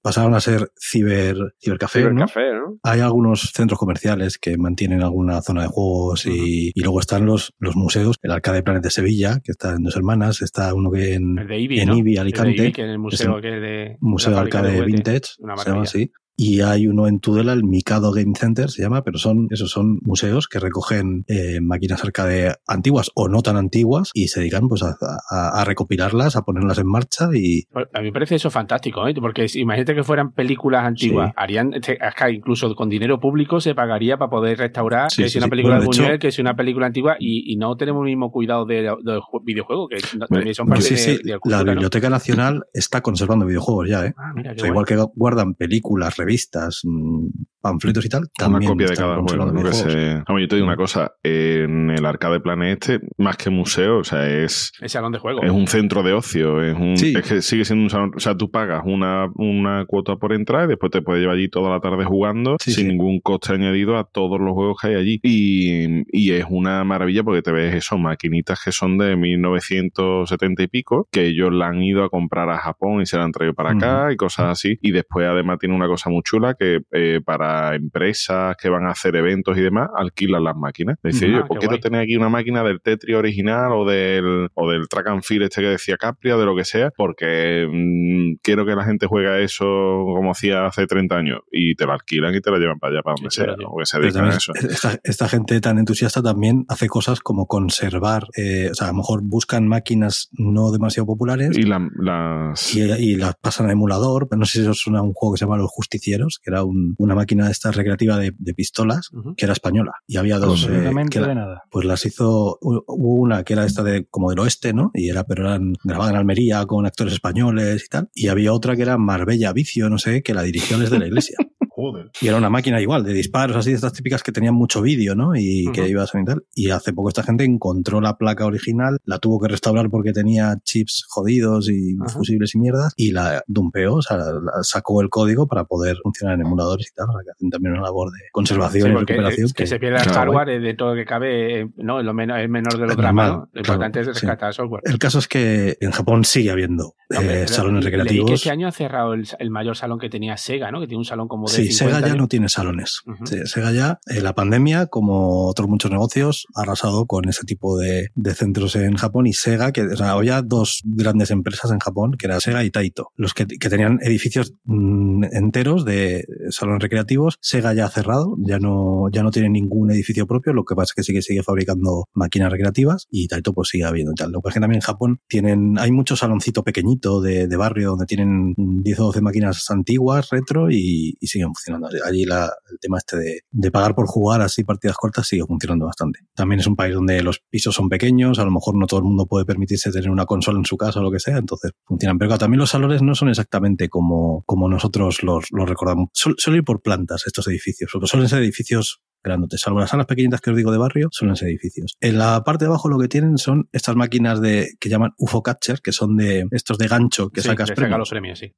pasaron a ser ciber, cibercafé. Cibercafé, ¿no? Hay algunos centros comerciales que mantienen alguna zona de juegos y, y luego están los, los museos, el Arcade Planet de Sevilla, que está en Dos Hermanas, está uno que en, El de Ibi, en ¿no? Ibi, El de Alicante, Ibi, que en el museo es que es de Museo de Arcade juguetes. Vintage, Una se llama así. Y hay uno en Tudela, el Mikado Game Center se llama, pero son, esos son museos que recogen eh, máquinas arcade antiguas o no tan antiguas y se dedican pues a, a- a recopilarlas, a ponerlas en marcha y A mí me parece eso fantástico, ¿eh? porque si- imagínate que fueran películas antiguas, Sí. harían, este, acá incluso con dinero público se pagaría para poder restaurar Sí, que sí, si una película Bueno, de Buñuel, hecho- que si una película antigua y, y no tenemos el mismo cuidado de, de ju- videojuegos, que Bueno, también son parte de, la la cultura, ¿no? Biblioteca Nacional está conservando videojuegos ya, ¿eh? Ah, mira, O sea, igual que guardan películas, revistas, mm, panfletos y tal, Una también copia de cada juego. videojuegos. se- yo te digo una cosa, en el Arcade Planet este, más que museo, o sea, es, El salón de juego. es un centro de ocio, es un Sí. es que sigue siendo un salón, o sea, tú pagas una, una cuota por entrar y después te puedes llevar allí toda la tarde jugando Sí, sin sí. ningún coste añadido a todos los juegos que hay allí. Y, y es una maravilla porque te ves eso, maquinitas que son de 1970 y pico, que ellos la han ido a comprar a Japón y se la han traído para acá y cosas así. Y después además tiene una cosa muy chula que eh, para empresas que van a hacer eventos y demás, alquilan las máquinas. Dice, Ah, oye, qué ¿por qué no guay. tenéis aquí una máquina del Tetris original o del, o del Track and Field este que decía Capria, de lo que sea? Porque mm, quiero que la gente juegue a eso como hacía hace 30 años y te lo alquilan y te lo llevan para allá, para donde sea. ¿no? que se dedican a eso. esta, esta gente tan entusiasta también hace cosas como conservar, eh, o sea, a lo mejor buscan máquinas no demasiado populares Y la- las... y, y las pasan a emulador. No sé si os suena un juego que se llama Los Justicieros, que era un- una máquina de esta recreativa de, de pistolas, que era española. Y había dos. eh, que la- de nada. pues las hizo, hu- hubo una que era esta de como del oeste, ¿no? Y era, pero eran grabada en Almería con actores españoles y tal. Y había otra que era Marbella Vicio, no sé, que la dirigió desde la iglesia. <laughs> Joder. Y era una máquina igual, de disparos así, de estas típicas que tenían mucho vídeo, ¿no? Y que iba a tal. Y hace poco esta gente encontró la placa original, la tuvo que restaurar porque tenía chips jodidos y fusibles y mierdas, y la dumpeó, o sea, la- sacó el código para poder funcionar en emuladores y tal. Sea, que hacen también una labor de conservación Sí, y porque recuperación. es que se pierda el hardware eh, de todo lo que cabe, eh, no, es lo menor, es menor de Es dramas, ¿no? Lo claro, importante es sí. rescatar el software. El caso es que en Japón sigue habiendo No, eh, salones recreativos. que este año ha cerrado el, el mayor salón que tenía Sega, ¿no? Que tiene un salón como de Sí, 50 Sega ya no tiene salones. Sí, Sega ya, eh, la pandemia, como otros muchos negocios, ha arrasado con ese tipo de, de centros en Japón y Sega, que o sea, había dos grandes empresas en Japón, que era Sega y Taito, los que, que tenían edificios mm, enteros de salones recreativos. Sega ya ha cerrado, ya no, ya no tiene ningún edificio propio, lo que pasa es que sigue, sigue fabricando máquinas recreativas y Taito pues sigue habiendo tal. Lo que pasa es que también en Japón tienen, hay mucho saloncito pequeñito de, de barrio donde tienen 10 o 12 máquinas antiguas, retro y, y siguen funcionando. Allí la, el tema este de, de pagar por jugar así partidas cortas sigue funcionando bastante. También es un país donde los pisos son pequeños, a lo mejor no todo el mundo puede permitirse tener una consola en su casa o lo que sea, entonces funcionan. Pero claro, también los salones no son exactamente como, como nosotros los, los recordamos. Suel- suelen ir por plantas estos edificios, porque suelen ser edificios grandotes, salvo las salas pequeñitas que os digo de barrio, suelen ser edificios. En la parte de abajo lo que tienen son estas máquinas de que llaman UFO Catcher, que son de estos de gancho que Sí, sacas saca premios. los premios, sí.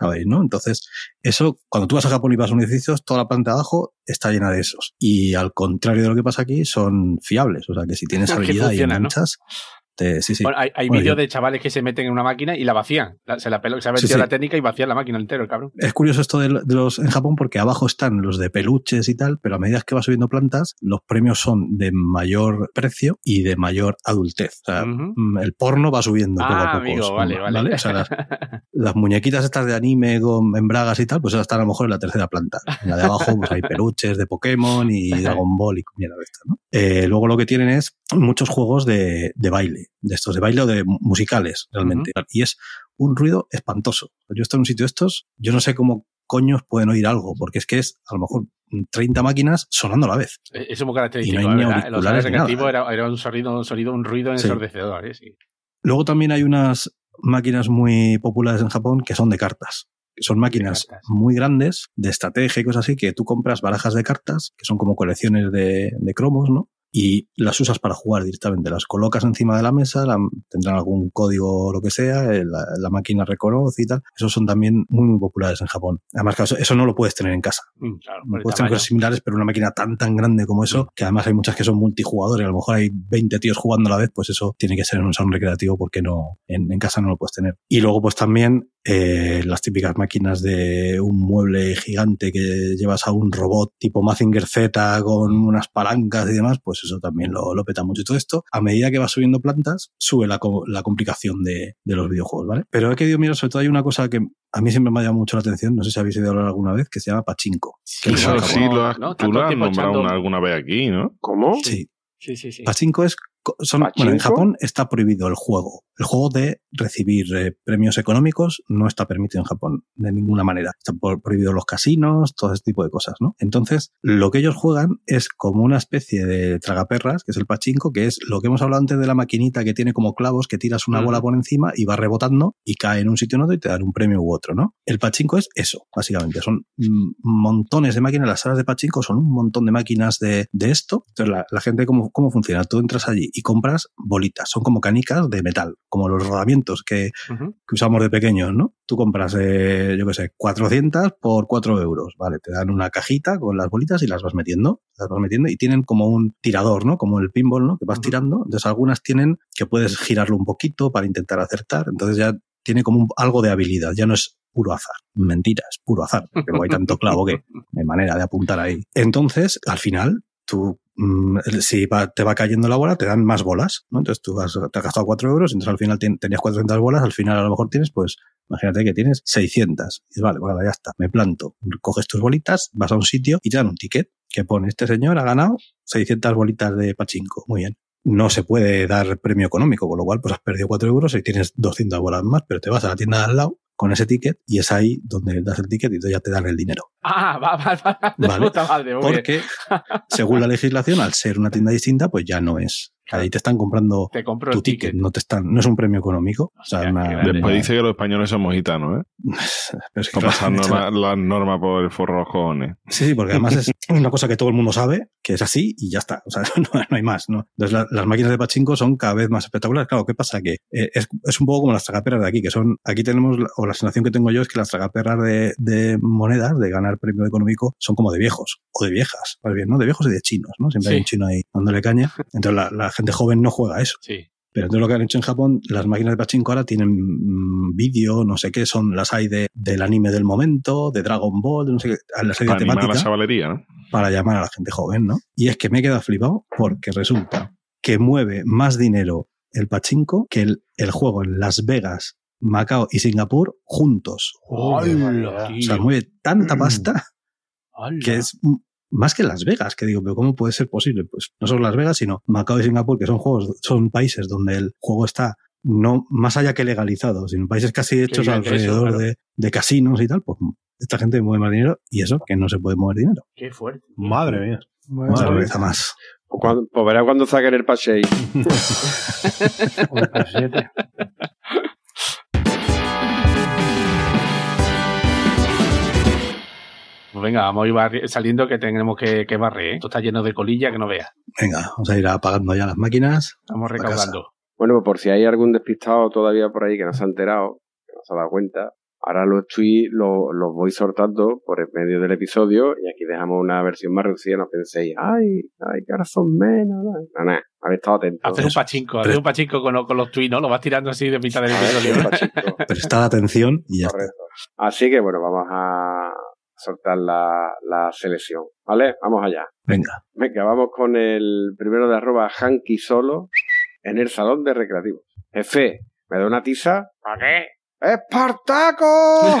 ¿Sabéis? ¿no? Entonces, eso, cuando tú vas a Japón y vas a un edificio, toda la planta de abajo está llena de esos. Y al contrario de lo que pasa aquí, son fiables. O sea, que si tienes <laughs> habilidad y ¿no? Enganchas, te- sí, sí. Bueno, hay, hay Bueno, vídeos yo- de chavales que se meten en una máquina y la vacían. La- se la pelo, se ha metido sí. la técnica y vacían la máquina entero, el cabrón. Es curioso esto de, los en Japón porque abajo están los de peluches y tal, pero a medida que va subiendo plantas, los premios son de mayor precio y de mayor adultez. O sea, mm, el porno va subiendo poco a poco. amigo, son- vale, vale. O sea, las, <laughs> las muñequitas estas de anime con en bragas y tal, pues están a lo mejor en la tercera planta. En la de abajo, pues hay peluches de Pokémon y <laughs> Dragon Ball y mierda de estas, ¿no? Eh, luego lo que tienen es muchos juegos de, de baile, de estos de baile o de mu- musicales, realmente. Y es un ruido espantoso. Yo estoy en un sitio de estos, yo no sé cómo coños pueden oír algo, porque es que es a lo mejor 30 máquinas sonando a la vez. Eh, Eso es muy característico, Y no hay ni ¿verdad? En los nada. recreativos era, era un sonido, un sonido, un ruido Sí. ensordecedor, ¿eh? Sí. Luego también hay unas máquinas muy populares en Japón que son de cartas. que Son máquinas cartas. muy grandes, de estrategia y cosas así, que tú compras barajas de cartas, que son como colecciones de, de cromos, ¿no? Y las usas para jugar directamente. Las colocas encima de la mesa, la- tendrán algún código o lo que sea, eh, la, la máquina reconoce y tal. Esos son también muy, muy populares en Japón. Además, claro, eso, eso no lo puedes tener en casa. Mm, claro, Puedes tener cosas similares, pero una máquina tan, tan grande como eso, que además hay muchas que son multijugadores, a lo mejor hay 20 tíos jugando a la vez, pues eso tiene que ser en un salón recreativo porque no, en, en casa no lo puedes tener. Y luego, pues también eh, las típicas máquinas de un mueble gigante que llevas a un robot tipo Mazinger Z con unas palancas y demás, pues eso también lo, lo peta mucho. Y todo esto, a medida que vas subiendo plantas, sube la, co- la complicación de, de los videojuegos, ¿vale? Pero he querido mirar, sobre todo hay una cosa que a mí siempre me ha llamado mucho la atención, no sé si habéis oído hablar alguna vez, que se llama pachinko. Eso sí, algo- lo has, ¿no? tú lo has nombrado echando- una- alguna vez aquí, ¿no? ¿Cómo? Sí. Sí, sí, sí. Pachinko es, son, bueno, en. Japón está prohibido el juego. El juego de recibir eh, premios económicos no está permitido en Japón de ninguna manera. Están prohibidos los casinos, todo ese tipo de cosas, ¿no? Entonces, lo que ellos juegan es como una especie de tragaperras, que es el pachinko, que es lo que hemos hablado antes de la maquinita que tiene como clavos, que tiras una bola por encima y va rebotando y cae en un sitio en otro y te dan un premio u otro, ¿no? El pachinko es eso, básicamente. Son mm, montones de máquinas. Las salas de pachinko son un montón de máquinas de, de esto. Entonces, la, la gente, ¿cómo, ¿cómo funciona? Tú entras allí y compras bolitas. Son como canicas de metal, como los rodamientos que, usamos de pequeños, ¿no? Tú compras, eh, yo qué sé, 400 por 4 euros, ¿vale? Te dan una cajita con las bolitas y las vas metiendo, las vas metiendo y tienen como un tirador, ¿no? Como el pinball, ¿no? Que vas tirando. Entonces algunas tienen que puedes girarlo un poquito para intentar acertar. Entonces ya tiene como un- algo de habilidad, ya no es puro azar. Mentira, es puro azar, luego hay tanto clavo que <laughs> no hay manera de apuntar ahí. Entonces, al final, tú, si va- te va cayendo la bola, te dan más bolas, ¿no? Entonces tú has, te has gastado 4 euros, entonces al final tien- tenías 400 bolas, al final a lo mejor tienes, pues, imagínate que tienes 600. Y vale, bueno, ya está, me planto. Coges tus bolitas, vas a un sitio y te dan un ticket que pone, este señor ha ganado 600 bolitas de pachinko. Muy bien. No se puede dar premio económico, con lo cual pues has perdido 4 euros y tienes 200 bolas más, pero te vas a la tienda de al lado con ese ticket y es ahí donde das el ticket y ya te dan el dinero. Ah, va, va, va. <laughs> De Vale. puta madre. Porque, según la legislación, al ser una tienda distinta, pues ya no es. Ahí te están comprando Te compro tu ticket, ticket. no te están, no es un premio económico. O sea, una-. Después dice que los españoles somos gitanos, ¿eh? <laughs> pero es que, Está claro, pasando <laughs> la, la norma por el forro cojones. Sí, sí, porque además es <laughs> una cosa que todo el mundo sabe, que es así y ya está. O sea, no, no hay más, ¿no? Entonces la- las máquinas de pachinko son cada vez más espectaculares. Claro, ¿qué pasa? Que eh, es, es un poco como las tragaperras de aquí, que son, aquí tenemos, la- o la sensación que tengo yo es que las tragaperras de, de monedas, de ganar premio económico, son como de viejos, o de viejas, más bien, ¿no? De viejos y de chinos, ¿no? Siempre Sí. hay un chino ahí dándole caña. Entonces la, la gente joven no juega a eso. Sí. Pero entonces lo que han hecho en Japón, las máquinas de pachinko ahora tienen mm, vídeo, no sé qué, son las hay de, del anime del momento, de Dragon Ball, de no sé qué, las hay de Para a la chavalería, ¿no? para llamar a la gente joven, ¿no? Y es que me he quedado flipado porque resulta que mueve más dinero el pachinko que el, el juego en Las Vegas, Macao y Singapur juntos. Hola, O sea, mueve tanta pasta Hola. que es más que Las Vegas, que digo, pero ¿cómo puede ser posible? Pues no solo Las Vegas, sino Macao y Singapur, que son juegos, son países donde el juego está no más allá que legalizado, sino países casi hechos eso, alrededor claro. de, de casinos y tal, pues esta gente mueve más dinero y eso, que no se puede mover dinero. Qué fuerte. Madre mía. Otra Madre vez más. Pues, cuando- verás cuando saquen el Pachei. <laughs> o <laughs> Pues venga, vamos a ir saliendo que tenemos que, que barrer. ¿eh? Esto está lleno de colilla que no veas. Venga, vamos a ir apagando ya las máquinas. Casa. recaudando. Bueno, pues por si hay algún despistado todavía por ahí que no se ha enterado, que no se ha dado cuenta, Ahora los tweets los, los voy sortando por el medio del episodio y aquí dejamos una versión más reducida. No penséis, ay, ay, que ahora son menos. No, no, habéis estado atentos. Haces un pachinko, haces un pachinko con, con los tweets, ¿no? Lo vas tirando así de mitad del episodio. Prestad atención y ya está. Correcto. Así que bueno, vamos a soltar la, la selección. ¿Vale? Vamos allá. Venga. Venga, vamos con el primero de arroba Hanky Solo en el salón de recreativos. Jefe, ¿me da una tiza? ¿Para qué? ¡Espartaco! <laughs>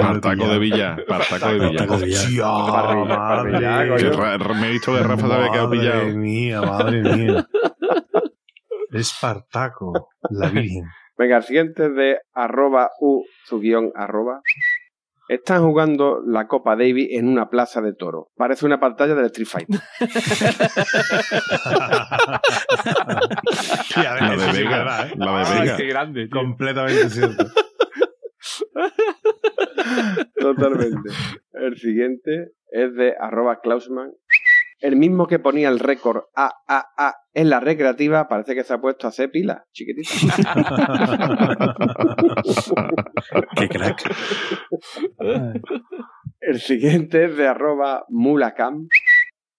Partaco de Villa. Partaco de Villa. Partaco de Villa. Parrilla, madre. Que me he visto que Rafa se había quedado Madre pillado. mía, madre mía. <laughs> Espartaco, la Virgen. Venga, el siguiente es de arroba u su guion arroba. Están jugando la Copa Davis en una plaza de toro. Parece una pantalla del Street Fighter. <laughs> Tía, La de sí es Vega. verdad, ¿eh? La de Ay, Vega. qué grande, tío. Completamente cierto. <laughs> Totalmente. El siguiente es de arroba Klausman. El mismo que ponía el récord AAA en la recreativa, parece que se ha puesto a hacer pilas, chiquitita. <laughs> Qué crack. <laughs> El siguiente es de arroba mulacam.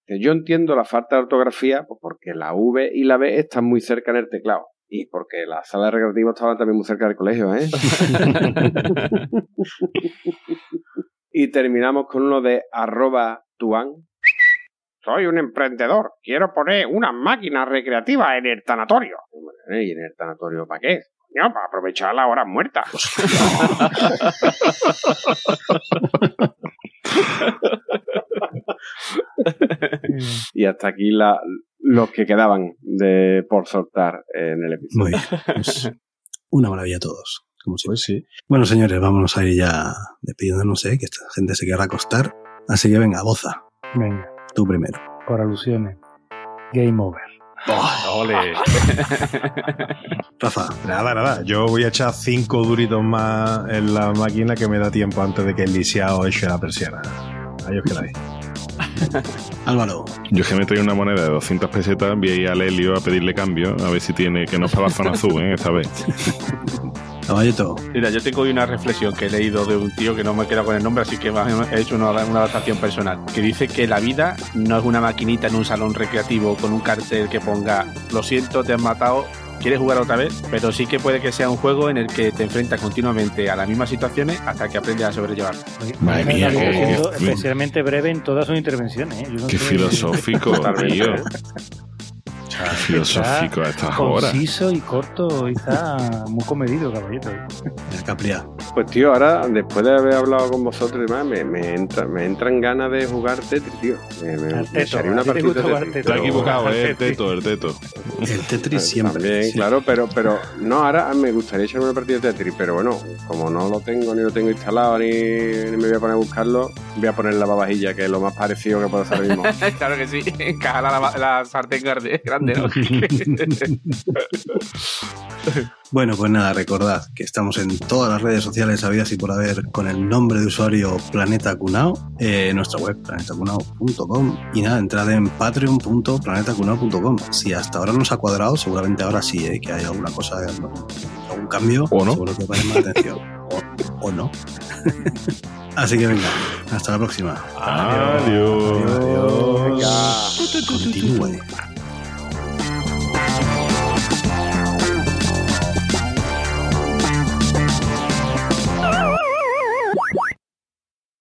Yo entiendo la falta de ortografía pues porque la V y la B están muy cerca en el teclado. Y porque la sala de recreativo estaba también muy cerca del colegio, ¿eh? <laughs> y terminamos con uno de arroba tuan. Soy un emprendedor. Quiero poner una máquina recreativa en el tanatorio. ¿Y en el tanatorio para qué? Coño, para aprovechar las horas muertas. <laughs> y hasta aquí la, los que quedaban de por soltar en el episodio. Muy bien. Pues, una maravilla a todos. Como siempre. Bueno, señores, vámonos a ir ya despidiéndonos, ¿eh? que esta gente se quiera acostar. Así que venga, Boza, Venga, tú primero. por alusiones. Game over. Ole. <laughs> Rafa, Nada, nada. Yo voy a echar cinco duritos más en la máquina que me da tiempo antes de que el lisiado eche la persiana. Ahí os quedáis. <laughs> Álvaro, Yo es que me traía una moneda de 200 pesetas, vi ahí al Helio a pedirle cambio, a ver si tiene, que no es para la zona azul, ¿eh? esta vez. <laughs> Caballeto, Mira, yo tengo hoy una reflexión que he leído de un tío que no me he quedado con el nombre, así que he hecho una, una adaptación personal. Que dice que la vida no es una maquinita en un salón recreativo con un cartel que ponga Lo siento, te has matado, quieres jugar otra vez, pero sí que puede que sea un juego en el que te enfrentas continuamente a las mismas situaciones hasta que aprendes a sobrellevar. Madre mía, Está qué- siendo qué- especialmente breve en todas sus intervenciones. ¿eh? Yo no Qué filosófico, <laughs> tío. Filosófico a estas horas. Conciso y corto y está muy comedido, caballito. Capria. Pues tío, ahora, después de haber hablado con vosotros y demás, me, me, entra, me entran ganas de jugar Tetris, tío. Me, me, teto, echaría una partida gusta de jugar Tetris. Teto. equivocado, ¿eh? El Tetris. teto, el teto. El Tetris Eh, siempre. También, sí. claro, pero, pero no, ahora me gustaría echarme una partida de Tetris, pero bueno, como no lo tengo, ni lo tengo instalado, ni, ni me voy a poner a buscarlo, voy a poner la babajilla, que es lo más parecido que puedo hacer ahora mismo. <laughs> claro que sí, <laughs> encaja la, la sartén grande, grande ¿no? <laughs> Bueno, pues nada, recordad que estamos en todas las redes sociales habidas y por haber con el nombre de usuario Planeta Cunao, eh, en nuestra web planetacunao.com y nada, entrad en patreon.planetacunao.com. Si hasta ahora nos ha cuadrado, seguramente ahora sí, eh, que hay alguna cosa, algún cambio, O no. seguro que más atención. O, o no. <laughs> Así que venga, hasta la próxima. Adiós. Adiós. Venga. Continúe.